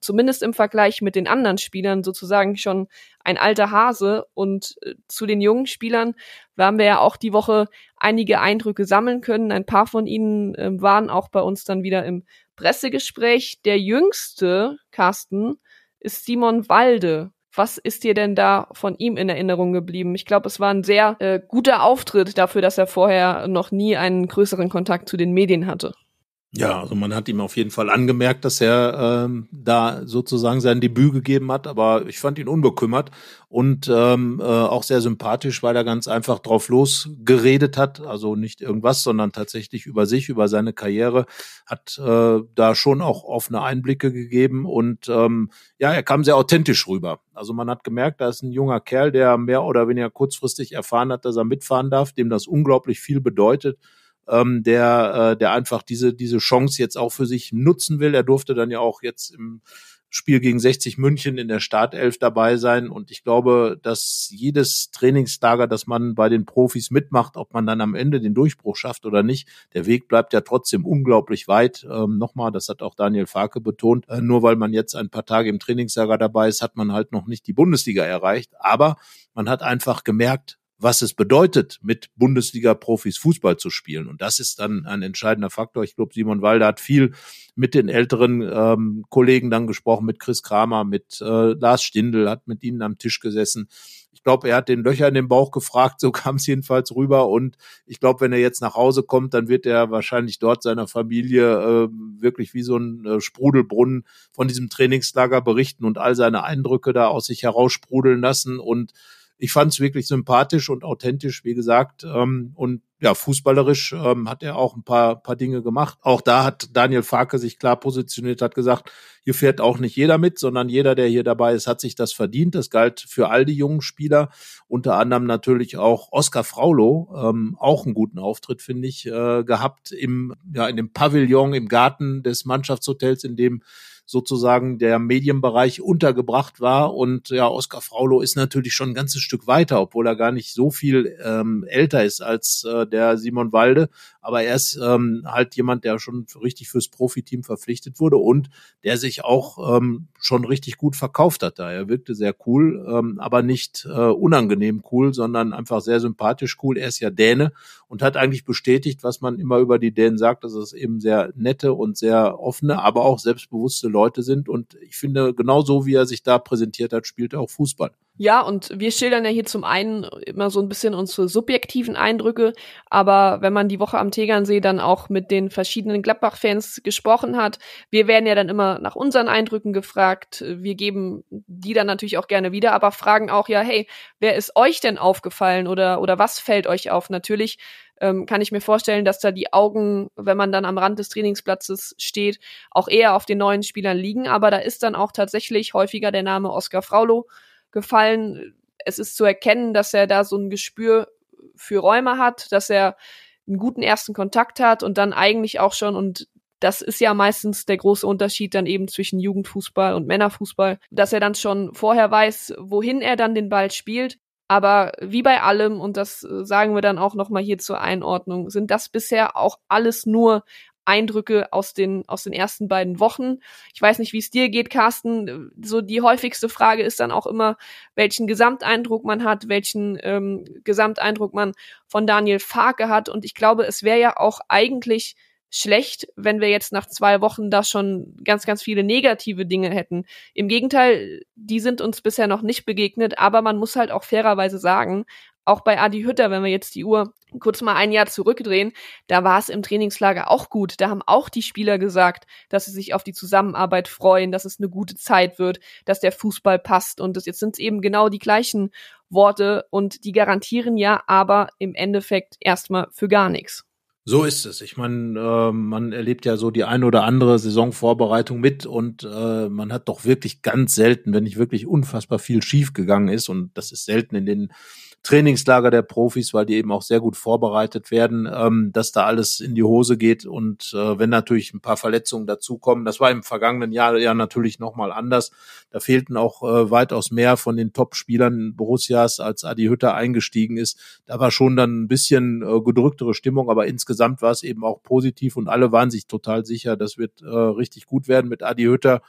zumindest im Vergleich mit den anderen Spielern sozusagen schon ein alter Hase. Und äh, zu den jungen Spielern haben wir ja auch die Woche einige Eindrücke sammeln können. Ein paar von ihnen äh, waren auch bei uns dann wieder im Pressegespräch. Der jüngste, Carsten, ist Simon Walde. Was ist dir denn da von ihm in Erinnerung geblieben? Ich glaube, es war ein sehr äh, guter Auftritt dafür, dass er vorher noch nie einen größeren Kontakt zu den Medien hatte. Ja, also man hat ihm auf jeden Fall angemerkt, dass er ähm, da sozusagen sein Debüt gegeben hat, aber ich fand ihn unbekümmert und ähm, äh, auch sehr sympathisch, weil er ganz einfach drauf losgeredet hat, also nicht irgendwas, sondern tatsächlich über sich, über seine Karriere, hat äh, da schon auch offene Einblicke gegeben und ähm, ja, er kam sehr authentisch rüber. Also man hat gemerkt, da ist ein junger Kerl, der mehr oder weniger kurzfristig erfahren hat, dass er mitfahren darf, dem das unglaublich viel bedeutet ähm, der, äh, der einfach diese, diese Chance jetzt auch für sich nutzen will. Er durfte dann ja auch jetzt im Spiel gegen 60 München in der Startelf dabei sein. Und ich glaube, dass jedes Trainingslager, das man bei den Profis mitmacht, ob man dann am Ende den Durchbruch schafft oder nicht, der Weg bleibt ja trotzdem unglaublich weit. Ähm, Nochmal, das hat auch Daniel Farke betont. Äh, nur weil man jetzt ein paar Tage im Trainingslager dabei ist, hat man halt noch nicht die Bundesliga erreicht. Aber man hat einfach gemerkt, was es bedeutet, mit Bundesliga-Profis Fußball zu spielen. Und das ist dann ein entscheidender Faktor. Ich glaube, Simon Walder hat viel mit den älteren ähm, Kollegen dann gesprochen, mit Chris Kramer, mit äh, Lars Stindl, hat mit ihnen am Tisch gesessen. Ich glaube, er hat den Löcher in den Bauch gefragt, [LAUGHS] so kam es jedenfalls rüber. Und ich glaube, wenn er jetzt nach Hause kommt, dann wird er wahrscheinlich dort seiner Familie äh, wirklich wie so ein äh, Sprudelbrunnen von diesem Trainingslager berichten und all seine Eindrücke da aus sich heraussprudeln lassen. Und ich fand es wirklich sympathisch und authentisch, wie gesagt. Ähm, und ja, fußballerisch ähm, hat er auch ein paar, paar Dinge gemacht. Auch da hat Daniel Farke sich klar positioniert, hat gesagt, hier fährt auch nicht jeder mit, sondern jeder, der hier dabei ist, hat sich das verdient. Das galt für all die jungen Spieler, unter anderem natürlich auch Oskar Fraulo, ähm, auch einen guten Auftritt, finde ich, äh, gehabt im, ja, in dem Pavillon im Garten des Mannschaftshotels, in dem sozusagen der Medienbereich untergebracht war. Und ja, Oskar Fraulo ist natürlich schon ein ganzes Stück weiter, obwohl er gar nicht so viel ähm, älter ist als äh, der Simon Walde. Aber er ist ähm, halt jemand, der schon richtig fürs Profiteam verpflichtet wurde und der sich auch ähm, schon richtig gut verkauft hat. Da er wirkte sehr cool, ähm, aber nicht äh, unangenehm cool, sondern einfach sehr sympathisch cool. Er ist ja Däne und hat eigentlich bestätigt, was man immer über die Dänen sagt, dass es eben sehr nette und sehr offene, aber auch selbstbewusste Leute sind. Und ich finde, genau so wie er sich da präsentiert hat, spielt er auch Fußball. Ja, und wir schildern ja hier zum einen immer so ein bisschen unsere subjektiven Eindrücke, aber wenn man die Woche am Tegernsee dann auch mit den verschiedenen Gladbach-Fans gesprochen hat, wir werden ja dann immer nach unseren Eindrücken gefragt, wir geben die dann natürlich auch gerne wieder, aber fragen auch ja, hey, wer ist euch denn aufgefallen oder, oder was fällt euch auf? Natürlich ähm, kann ich mir vorstellen, dass da die Augen, wenn man dann am Rand des Trainingsplatzes steht, auch eher auf den neuen Spielern liegen, aber da ist dann auch tatsächlich häufiger der Name Oskar Fraulo gefallen. Es ist zu erkennen, dass er da so ein Gespür für Räume hat, dass er einen guten ersten Kontakt hat und dann eigentlich auch schon, und das ist ja meistens der große Unterschied dann eben zwischen Jugendfußball und Männerfußball, dass er dann schon vorher weiß, wohin er dann den Ball spielt. Aber wie bei allem, und das sagen wir dann auch nochmal hier zur Einordnung, sind das bisher auch alles nur Eindrücke aus den, aus den ersten beiden Wochen. Ich weiß nicht, wie es dir geht, Carsten. So die häufigste Frage ist dann auch immer, welchen Gesamteindruck man hat, welchen ähm, Gesamteindruck man von Daniel Farke hat. Und ich glaube, es wäre ja auch eigentlich schlecht, wenn wir jetzt nach zwei Wochen da schon ganz, ganz viele negative Dinge hätten. Im Gegenteil, die sind uns bisher noch nicht begegnet, aber man muss halt auch fairerweise sagen, auch bei Adi Hütter, wenn wir jetzt die Uhr kurz mal ein Jahr zurückdrehen, da war es im Trainingslager auch gut. Da haben auch die Spieler gesagt, dass sie sich auf die Zusammenarbeit freuen, dass es eine gute Zeit wird, dass der Fußball passt. Und das, jetzt sind es eben genau die gleichen Worte und die garantieren ja aber im Endeffekt erstmal für gar nichts. So ist es. Ich meine, äh, man erlebt ja so die eine oder andere Saisonvorbereitung mit und äh, man hat doch wirklich ganz selten, wenn nicht wirklich unfassbar viel schiefgegangen ist und das ist selten in den Trainingslager der Profis, weil die eben auch sehr gut vorbereitet werden, ähm, dass da alles in die Hose geht und äh, wenn natürlich ein paar Verletzungen dazukommen, das war im vergangenen Jahr ja natürlich nochmal anders. Da fehlten auch äh, weitaus mehr von den Top-Spielern Borussias, als Adi Hütter eingestiegen ist. Da war schon dann ein bisschen äh, gedrücktere Stimmung, aber insgesamt war es eben auch positiv und alle waren sich total sicher, das wird äh, richtig gut werden mit Adi Hütter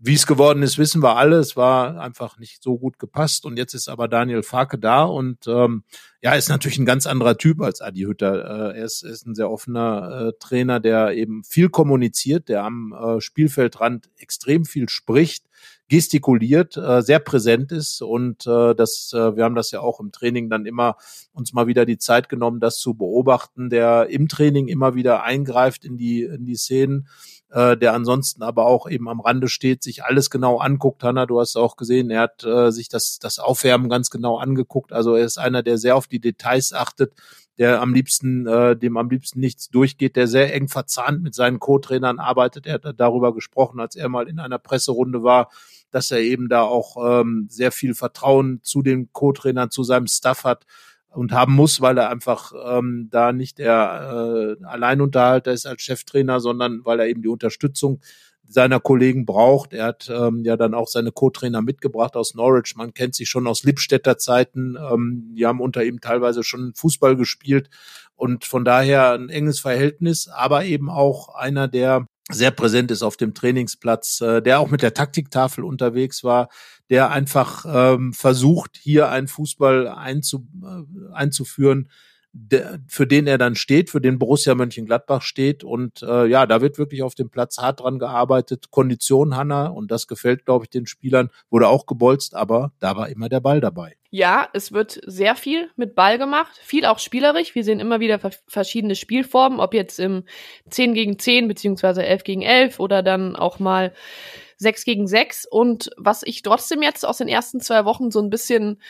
wie es geworden ist, wissen wir alle. Es war einfach nicht so gut gepasst. Und jetzt ist aber Daniel Farke da und ähm, ja, ist natürlich ein ganz anderer Typ als Adi Hütter. Äh, er ist, ist ein sehr offener äh, Trainer, der eben viel kommuniziert, der am äh, Spielfeldrand extrem viel spricht, gestikuliert, äh, sehr präsent ist und äh, das, äh, wir haben das ja auch im Training dann immer uns mal wieder die Zeit genommen, das zu beobachten, der im Training immer wieder eingreift in die in die Szenen äh, der ansonsten aber auch eben am Rande steht, sich alles genau anguckt. Hanna, du hast auch gesehen, er hat äh, sich das, das Aufwärmen ganz genau angeguckt. Also er ist einer, der sehr auf die Details achtet, der am liebsten, äh, dem am liebsten nichts durchgeht, der sehr eng verzahnt mit seinen Co-Trainern arbeitet. Er hat darüber gesprochen, als er mal in einer Presserunde war, dass er eben da auch ähm, sehr viel Vertrauen zu den Co-Trainern, zu seinem Staff hat und haben muss, weil er einfach ähm, da nicht der äh, Alleinunterhalter ist als Cheftrainer, sondern weil er eben die Unterstützung seiner Kollegen braucht. Er hat ähm, ja dann auch seine Co-Trainer mitgebracht aus Norwich. Man kennt sich schon aus Lippstädter Zeiten. Ähm, die haben unter ihm teilweise schon Fußball gespielt und von daher ein enges Verhältnis, aber eben auch einer, der sehr präsent ist auf dem Trainingsplatz, äh, der auch mit der Taktiktafel unterwegs war, der einfach ähm, versucht, hier einen Fußball einzu, äh, einzuführen, der, für den er dann steht, für den Borussia Mönchengladbach steht. Und äh, ja, da wird wirklich auf dem Platz hart dran gearbeitet. Kondition, Hanna, und das gefällt, glaube ich, den Spielern, wurde auch gebolzt, aber da war immer der Ball dabei. Ja, es wird sehr viel mit Ball gemacht, viel auch spielerisch. Wir sehen immer wieder verschiedene Spielformen, ob jetzt im 10 gegen 10 beziehungsweise 11 gegen 11 oder dann auch mal 6 gegen 6. Und was ich trotzdem jetzt aus den ersten zwei Wochen so ein bisschen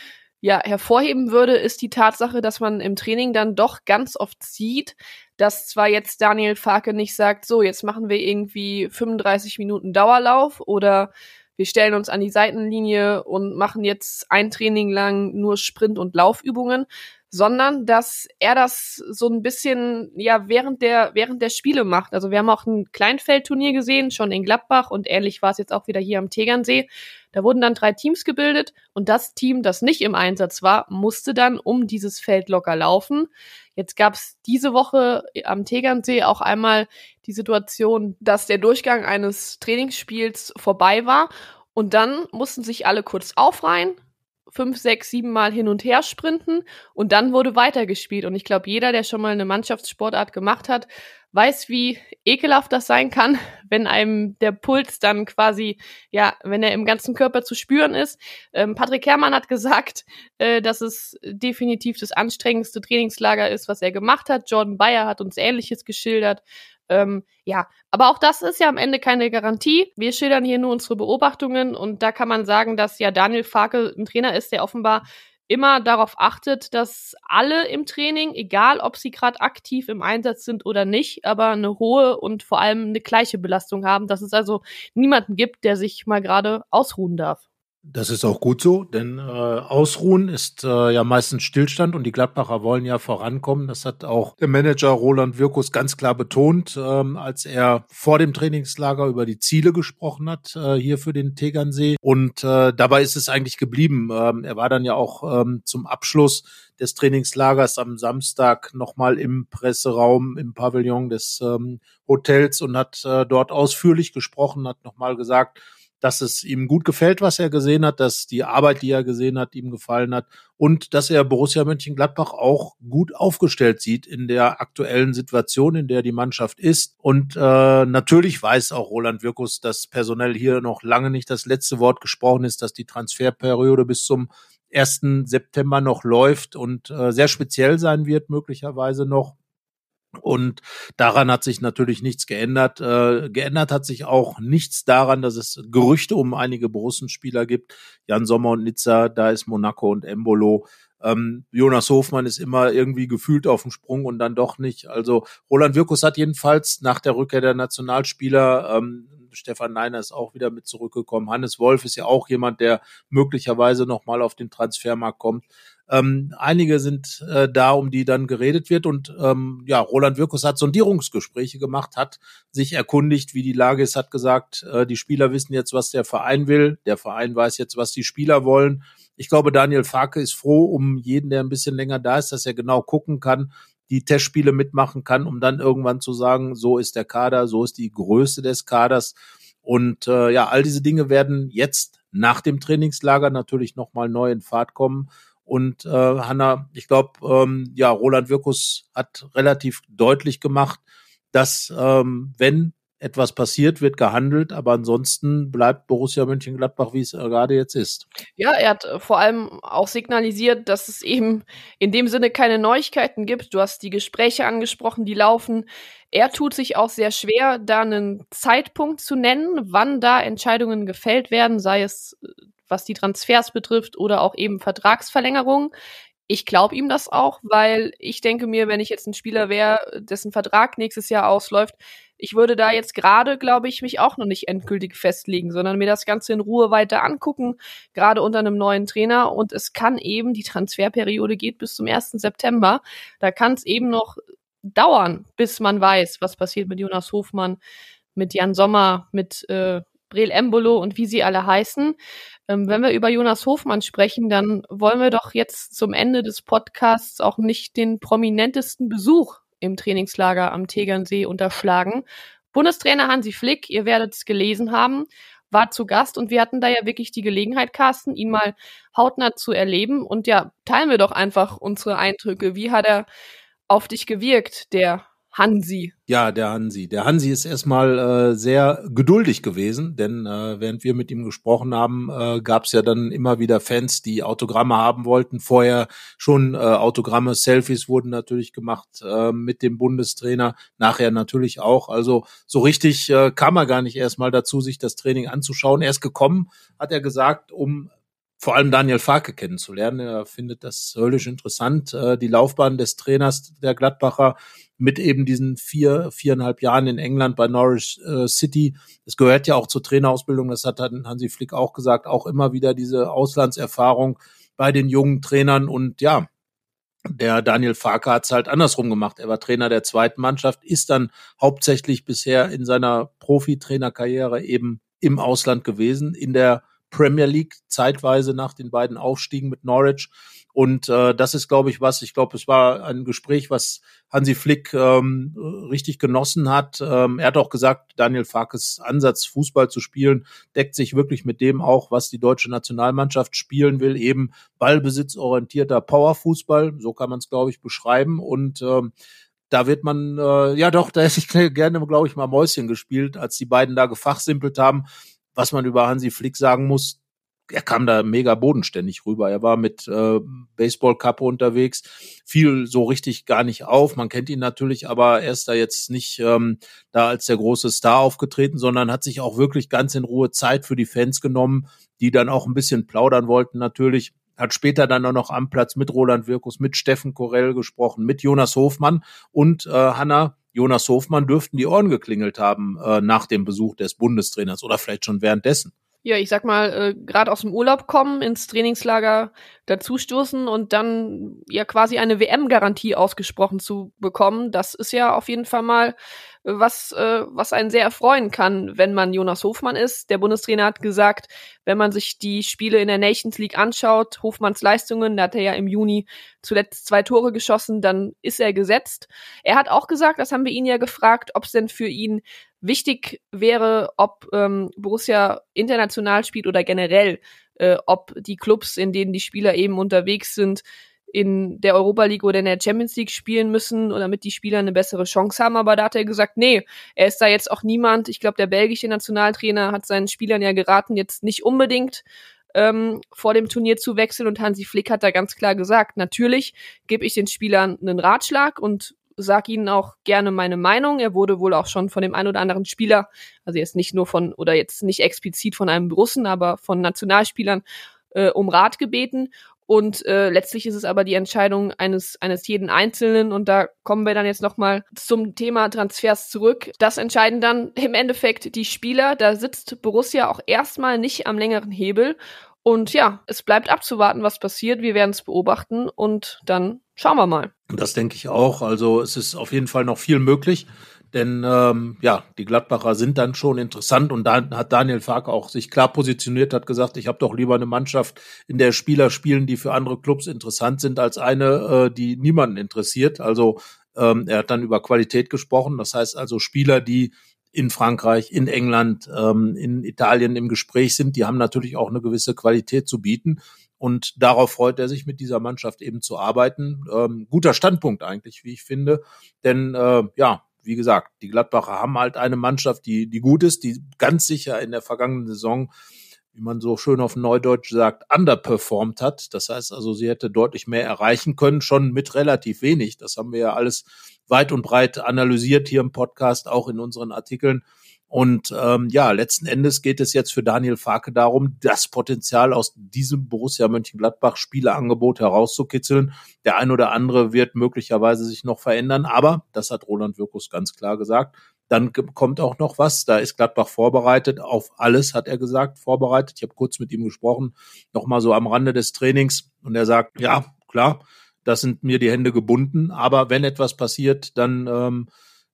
ja hervorheben würde, ist die Tatsache, dass man im Training dann doch ganz oft sieht, dass zwar jetzt Daniel Farke nicht sagt, so, jetzt machen wir irgendwie 35 Minuten Dauerlauf oder wir stellen uns an die Seitenlinie und machen jetzt ein Training lang nur Sprint- und Laufübungen, sondern dass er das so ein bisschen ja während der während der Spiele macht. Also wir haben auch ein Kleinfeldturnier gesehen, schon in Gladbach und ähnlich war es jetzt auch wieder hier am Tegernsee. Da wurden dann drei Teams gebildet und das Team, das nicht im Einsatz war, musste dann um dieses Feld locker laufen. Jetzt gab es diese Woche am Tegernsee auch einmal die Situation, dass der Durchgang eines Trainingsspiels vorbei war und dann mussten sich alle kurz aufreihen, fünf, sechs, sieben Mal hin und her sprinten und dann wurde weitergespielt. Und ich glaube, jeder, der schon mal eine Mannschaftssportart gemacht hat, weiß, wie ekelhaft das sein kann, [LAUGHS] wenn einem der Puls dann quasi, ja, wenn er im ganzen Körper zu spüren ist. Ähm, Patrick Herrmann hat gesagt, äh, dass es definitiv das anstrengendste Trainingslager ist, was er gemacht hat. Jordan Bayer hat uns Ähnliches geschildert. Ähm, ja, aber auch das ist ja am Ende keine Garantie. Wir schildern hier nur unsere Beobachtungen und da kann man sagen, dass ja Daniel Farke ein Trainer ist, der offenbar immer darauf achtet, dass alle im Training, egal ob sie gerade aktiv im Einsatz sind oder nicht, aber eine hohe und vor allem eine gleiche Belastung haben, dass es also niemanden gibt, der sich mal gerade ausruhen darf. Das ist auch gut so, denn äh, Ausruhen ist äh, ja meistens Stillstand und die Gladbacher wollen ja vorankommen. Das hat auch der Manager Roland Wirkus ganz klar betont, ähm, als er vor dem Trainingslager über die Ziele gesprochen hat, äh, hier für den Tegernsee. Und äh, dabei ist es eigentlich geblieben. Ähm, er war dann ja auch ähm, zum Abschluss des Trainingslagers am Samstag nochmal im Presseraum, im Pavillon des ähm, Hotels und hat äh, dort ausführlich gesprochen, hat nochmal gesagt, dass es ihm gut gefällt, was er gesehen hat, dass die Arbeit, die er gesehen hat, ihm gefallen hat und dass er Borussia Mönchengladbach auch gut aufgestellt sieht in der aktuellen Situation, in der die Mannschaft ist. Und äh, natürlich weiß auch Roland Wirkus, dass personell hier noch lange nicht das letzte Wort gesprochen ist, dass die Transferperiode bis zum 1. September noch läuft und äh, sehr speziell sein wird, möglicherweise noch. Und daran hat sich natürlich nichts geändert. Äh, geändert hat sich auch nichts daran, dass es Gerüchte um einige Borussenspieler gibt. Jan Sommer und Nizza, da ist Monaco und Embolo. Ähm, Jonas Hofmann ist immer irgendwie gefühlt auf dem Sprung und dann doch nicht. Also Roland Wirkus hat jedenfalls nach der Rückkehr der Nationalspieler, ähm, Stefan Neiner ist auch wieder mit zurückgekommen. Hannes Wolf ist ja auch jemand, der möglicherweise nochmal auf den Transfermarkt kommt. Ähm, einige sind äh, da, um die dann geredet wird. Und ähm, ja, Roland Wirkus hat Sondierungsgespräche gemacht, hat sich erkundigt, wie die Lage ist, hat gesagt, äh, die Spieler wissen jetzt, was der Verein will. Der Verein weiß jetzt, was die Spieler wollen. Ich glaube, Daniel Farke ist froh um jeden, der ein bisschen länger da ist, dass er genau gucken kann, die Testspiele mitmachen kann, um dann irgendwann zu sagen, so ist der Kader, so ist die Größe des Kaders. Und äh, ja, all diese Dinge werden jetzt nach dem Trainingslager natürlich nochmal neu in Fahrt kommen. Und äh, Hanna, ich glaube, ähm, ja, Roland Wirkus hat relativ deutlich gemacht, dass ähm, wenn etwas passiert, wird gehandelt, aber ansonsten bleibt Borussia Mönchengladbach, wie es gerade jetzt ist. Ja, er hat äh, vor allem auch signalisiert, dass es eben in dem Sinne keine Neuigkeiten gibt. Du hast die Gespräche angesprochen, die laufen. Er tut sich auch sehr schwer, da einen Zeitpunkt zu nennen, wann da Entscheidungen gefällt werden, sei es äh, was die Transfers betrifft oder auch eben Vertragsverlängerungen. Ich glaube ihm das auch, weil ich denke mir, wenn ich jetzt ein Spieler wäre, dessen Vertrag nächstes Jahr ausläuft, ich würde da jetzt gerade, glaube ich, mich auch noch nicht endgültig festlegen, sondern mir das Ganze in Ruhe weiter angucken, gerade unter einem neuen Trainer. Und es kann eben, die Transferperiode geht bis zum 1. September. Da kann es eben noch dauern, bis man weiß, was passiert mit Jonas Hofmann, mit Jan Sommer, mit äh, Brel Embolo und wie sie alle heißen. Ähm, wenn wir über Jonas Hofmann sprechen, dann wollen wir doch jetzt zum Ende des Podcasts auch nicht den prominentesten Besuch im Trainingslager am Tegernsee unterschlagen. Bundestrainer Hansi Flick, ihr werdet es gelesen haben, war zu Gast und wir hatten da ja wirklich die Gelegenheit, Carsten, ihn mal hautnah zu erleben. Und ja, teilen wir doch einfach unsere Eindrücke. Wie hat er auf dich gewirkt, der Hansi. Ja, der Hansi. Der Hansi ist erstmal äh, sehr geduldig gewesen, denn äh, während wir mit ihm gesprochen haben, äh, gab es ja dann immer wieder Fans, die Autogramme haben wollten. Vorher schon äh, Autogramme, Selfies wurden natürlich gemacht äh, mit dem Bundestrainer, nachher natürlich auch. Also so richtig äh, kam er gar nicht erstmal dazu, sich das Training anzuschauen. Er ist gekommen, hat er gesagt, um vor allem Daniel Farke kennenzulernen. Er findet das höllisch interessant, äh, die Laufbahn des Trainers der Gladbacher mit eben diesen vier, viereinhalb Jahren in England bei Norwich äh, City. Es gehört ja auch zur Trainerausbildung, das hat Hansi Flick auch gesagt, auch immer wieder diese Auslandserfahrung bei den jungen Trainern und ja, der Daniel Farke hat es halt andersrum gemacht. Er war Trainer der zweiten Mannschaft, ist dann hauptsächlich bisher in seiner Profitrainerkarriere eben im Ausland gewesen, in der Premier League zeitweise nach den beiden Aufstiegen mit Norwich. Und äh, das ist, glaube ich, was, ich glaube, es war ein Gespräch, was Hansi Flick ähm, richtig genossen hat. Ähm, er hat auch gesagt, Daniel Farkes Ansatz, Fußball zu spielen, deckt sich wirklich mit dem auch, was die deutsche Nationalmannschaft spielen will, eben ballbesitzorientierter Powerfußball, so kann man es, glaube ich, beschreiben. Und ähm, da wird man, äh, ja doch, da hätte ich [LAUGHS] gerne, glaube ich, mal Mäuschen gespielt, als die beiden da gefachsimpelt haben was man über Hansi Flick sagen muss, er kam da mega bodenständig rüber. Er war mit äh, Baseballkappe unterwegs, fiel so richtig gar nicht auf. Man kennt ihn natürlich, aber er ist da jetzt nicht ähm, da als der große Star aufgetreten, sondern hat sich auch wirklich ganz in Ruhe Zeit für die Fans genommen, die dann auch ein bisschen plaudern wollten natürlich. Hat später dann auch noch am Platz mit Roland Wirkus, mit Steffen Korell gesprochen, mit Jonas Hofmann und äh, Hanna Jonas Hofmann dürften die Ohren geklingelt haben äh, nach dem Besuch des Bundestrainers oder vielleicht schon währenddessen. Ja, ich sag mal, äh, gerade aus dem Urlaub kommen, ins Trainingslager dazustoßen und dann ja quasi eine WM-Garantie ausgesprochen zu bekommen, das ist ja auf jeden Fall mal was, äh, was einen sehr erfreuen kann, wenn man Jonas Hofmann ist. Der Bundestrainer hat gesagt, wenn man sich die Spiele in der Nations League anschaut, Hofmanns Leistungen, da hat er ja im Juni zuletzt zwei Tore geschossen, dann ist er gesetzt. Er hat auch gesagt, das haben wir ihn ja gefragt, ob es denn für ihn wichtig wäre, ob ähm, Borussia international spielt oder generell, äh, ob die Clubs, in denen die Spieler eben unterwegs sind, in der Europa League oder in der Champions League spielen müssen oder damit die Spieler eine bessere Chance haben. Aber da hat er gesagt, nee, er ist da jetzt auch niemand. Ich glaube, der belgische Nationaltrainer hat seinen Spielern ja geraten, jetzt nicht unbedingt ähm, vor dem Turnier zu wechseln. Und Hansi Flick hat da ganz klar gesagt, natürlich gebe ich den Spielern einen Ratschlag und sag ihnen auch gerne meine Meinung. Er wurde wohl auch schon von dem einen oder anderen Spieler, also jetzt nicht nur von, oder jetzt nicht explizit von einem Russen, aber von Nationalspielern äh, um Rat gebeten. Und äh, letztlich ist es aber die Entscheidung eines, eines jeden Einzelnen. Und da kommen wir dann jetzt nochmal zum Thema Transfers zurück. Das entscheiden dann im Endeffekt die Spieler. Da sitzt Borussia auch erstmal nicht am längeren Hebel. Und ja, es bleibt abzuwarten, was passiert. Wir werden es beobachten und dann schauen wir mal. Das denke ich auch. Also es ist auf jeden Fall noch viel möglich. Denn ähm, ja, die Gladbacher sind dann schon interessant und da hat Daniel Fark auch sich klar positioniert, hat gesagt, ich habe doch lieber eine Mannschaft, in der Spieler spielen, die für andere Clubs interessant sind, als eine, äh, die niemanden interessiert. Also ähm, er hat dann über Qualität gesprochen. Das heißt also Spieler, die in Frankreich, in England, ähm, in Italien im Gespräch sind, die haben natürlich auch eine gewisse Qualität zu bieten. Und darauf freut er sich mit dieser Mannschaft eben zu arbeiten. Ähm, guter Standpunkt eigentlich, wie ich finde. Denn äh, ja, wie gesagt, die Gladbacher haben halt eine Mannschaft, die, die gut ist, die ganz sicher in der vergangenen Saison, wie man so schön auf Neudeutsch sagt, underperformed hat. Das heißt also, sie hätte deutlich mehr erreichen können, schon mit relativ wenig. Das haben wir ja alles weit und breit analysiert hier im Podcast, auch in unseren Artikeln. Und ähm, ja, letzten Endes geht es jetzt für Daniel Farke darum, das Potenzial aus diesem Borussia Mönchengladbach Spieleangebot herauszukitzeln. Der ein oder andere wird möglicherweise sich noch verändern, aber das hat Roland Wirkus ganz klar gesagt. Dann kommt auch noch was. Da ist Gladbach vorbereitet. Auf alles hat er gesagt, vorbereitet. Ich habe kurz mit ihm gesprochen, nochmal so am Rande des Trainings. Und er sagt, ja, klar, das sind mir die Hände gebunden. Aber wenn etwas passiert, dann ähm,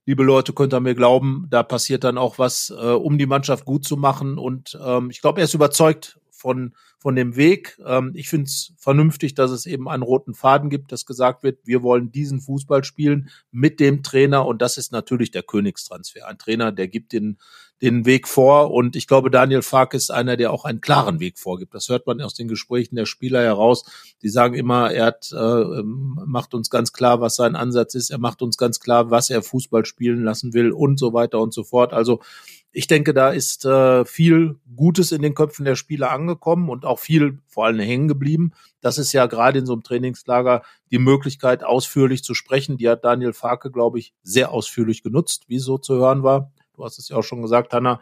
liebe Leute, könnt ihr mir glauben, da passiert dann auch was, äh, um die Mannschaft gut zu machen. Und ähm, ich glaube, er ist überzeugt von, von dem Weg. Ähm, ich finde es vernünftig, dass es eben einen roten Faden gibt, dass gesagt wird, wir wollen diesen Fußball spielen mit dem Trainer. Und das ist natürlich der Königstransfer. Ein Trainer, der gibt den, den Weg vor. Und ich glaube, Daniel Fark ist einer, der auch einen klaren Weg vorgibt. Das hört man aus den Gesprächen der Spieler heraus. Die sagen immer, er hat, äh, ähm, macht uns ganz klar, was sein Ansatz ist. Er macht uns ganz klar, was er Fußball spielen lassen will und so weiter und so fort. Also ich denke, da ist äh, viel Gutes in den Köpfen der Spieler angekommen und auch viel vor allem hängen geblieben. Das ist ja gerade in so einem Trainingslager die Möglichkeit, ausführlich zu sprechen. Die hat Daniel Farke, glaube ich, sehr ausführlich genutzt, wie so zu hören war. Du hast es ja auch schon gesagt, Hanna.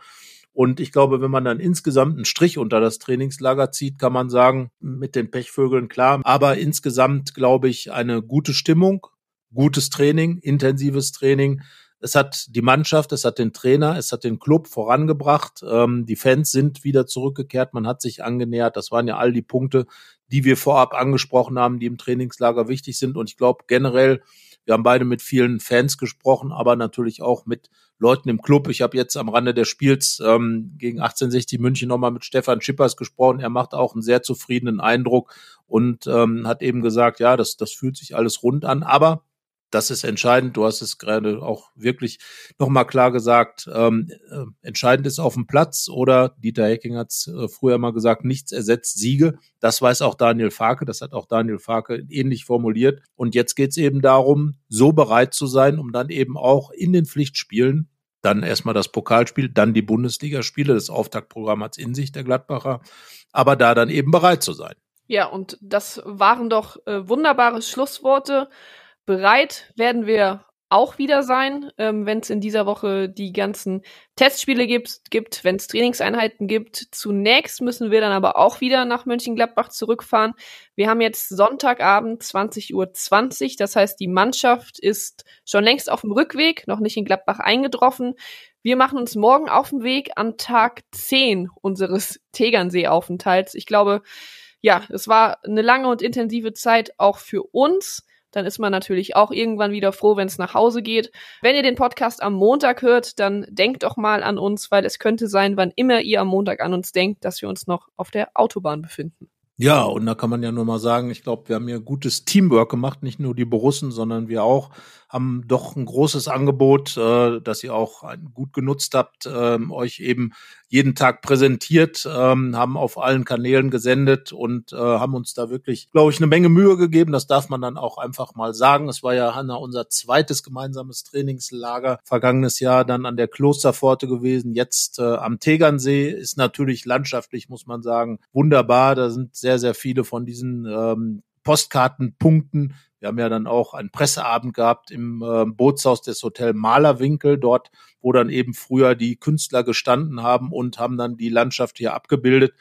Und ich glaube, wenn man dann insgesamt einen Strich unter das Trainingslager zieht, kann man sagen, mit den Pechvögeln klar. Aber insgesamt glaube ich eine gute Stimmung, gutes Training, intensives Training. Es hat die Mannschaft, es hat den Trainer, es hat den Club vorangebracht. Ähm, die Fans sind wieder zurückgekehrt, man hat sich angenähert. Das waren ja all die Punkte, die wir vorab angesprochen haben, die im Trainingslager wichtig sind. Und ich glaube generell, wir haben beide mit vielen Fans gesprochen, aber natürlich auch mit Leuten im Club. Ich habe jetzt am Rande des Spiels ähm, gegen 1860 München nochmal mit Stefan Schippers gesprochen. Er macht auch einen sehr zufriedenen Eindruck und ähm, hat eben gesagt, ja, das, das fühlt sich alles rund an. Aber das ist entscheidend. Du hast es gerade auch wirklich nochmal klar gesagt. Ähm, äh, entscheidend ist auf dem Platz oder Dieter Hecking hat es äh, früher mal gesagt, nichts ersetzt Siege. Das weiß auch Daniel Farke. Das hat auch Daniel Farke ähnlich formuliert. Und jetzt geht es eben darum, so bereit zu sein, um dann eben auch in den Pflichtspielen dann erstmal das Pokalspiel, dann die Bundesligaspiele. Das Auftaktprogramm hat in sich, der Gladbacher. Aber da dann eben bereit zu sein. Ja, und das waren doch äh, wunderbare Schlussworte. Bereit werden wir auch wieder sein, ähm, wenn es in dieser Woche die ganzen Testspiele gibt, gibt wenn es Trainingseinheiten gibt. Zunächst müssen wir dann aber auch wieder nach Mönchengladbach zurückfahren. Wir haben jetzt Sonntagabend 20.20 Uhr. 20, das heißt, die Mannschaft ist schon längst auf dem Rückweg, noch nicht in Gladbach eingetroffen. Wir machen uns morgen auf den Weg an Tag 10 unseres Tegernsee-Aufenthalts. Ich glaube, ja, es war eine lange und intensive Zeit auch für uns dann ist man natürlich auch irgendwann wieder froh, wenn es nach Hause geht. Wenn ihr den Podcast am Montag hört, dann denkt doch mal an uns, weil es könnte sein, wann immer ihr am Montag an uns denkt, dass wir uns noch auf der Autobahn befinden. Ja, und da kann man ja nur mal sagen, ich glaube, wir haben hier gutes Teamwork gemacht, nicht nur die Borussen, sondern wir auch haben doch ein großes Angebot, äh, das ihr auch gut genutzt habt, ähm, euch eben jeden Tag präsentiert, ähm, haben auf allen Kanälen gesendet und äh, haben uns da wirklich, glaube ich, eine Menge Mühe gegeben. Das darf man dann auch einfach mal sagen. Es war ja, Hanna, unser zweites gemeinsames Trainingslager vergangenes Jahr dann an der Klosterpforte gewesen. Jetzt äh, am Tegernsee ist natürlich landschaftlich, muss man sagen, wunderbar. Da sind sehr, sehr viele von diesen ähm, Postkartenpunkten wir haben ja dann auch einen Presseabend gehabt im äh, Bootshaus des Hotel Malerwinkel, dort, wo dann eben früher die Künstler gestanden haben und haben dann die Landschaft hier abgebildet.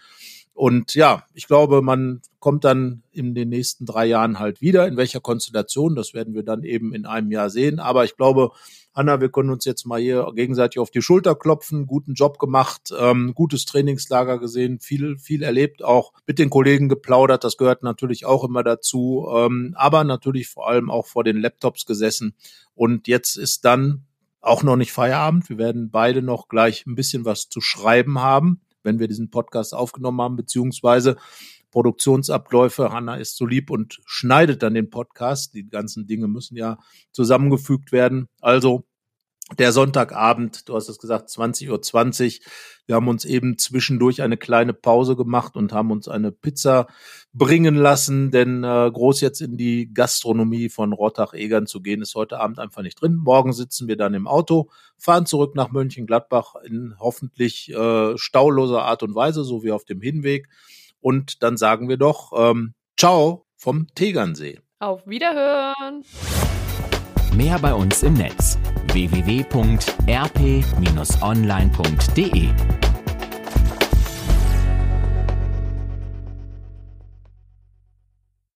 Und ja, ich glaube, man kommt dann in den nächsten drei Jahren halt wieder. In welcher Konstellation, das werden wir dann eben in einem Jahr sehen. Aber ich glaube, Hanna, wir können uns jetzt mal hier gegenseitig auf die Schulter klopfen. Guten Job gemacht, ähm, gutes Trainingslager gesehen, viel, viel erlebt, auch mit den Kollegen geplaudert. Das gehört natürlich auch immer dazu. Ähm, aber natürlich vor allem auch vor den Laptops gesessen. Und jetzt ist dann auch noch nicht Feierabend. Wir werden beide noch gleich ein bisschen was zu schreiben haben wenn wir diesen Podcast aufgenommen haben, beziehungsweise Produktionsabläufe. Hanna ist so lieb und schneidet dann den Podcast. Die ganzen Dinge müssen ja zusammengefügt werden. Also der Sonntagabend, du hast es gesagt, 20.20 Uhr. 20. Wir haben uns eben zwischendurch eine kleine Pause gemacht und haben uns eine Pizza bringen lassen, denn äh, groß jetzt in die Gastronomie von Rottach-Egern zu gehen, ist heute Abend einfach nicht drin. Morgen sitzen wir dann im Auto, fahren zurück nach Mönchengladbach in hoffentlich äh, stauloser Art und Weise, so wie auf dem Hinweg. Und dann sagen wir doch ähm, Ciao vom Tegernsee. Auf Wiederhören! Mehr bei uns im Netz www.rp-online.de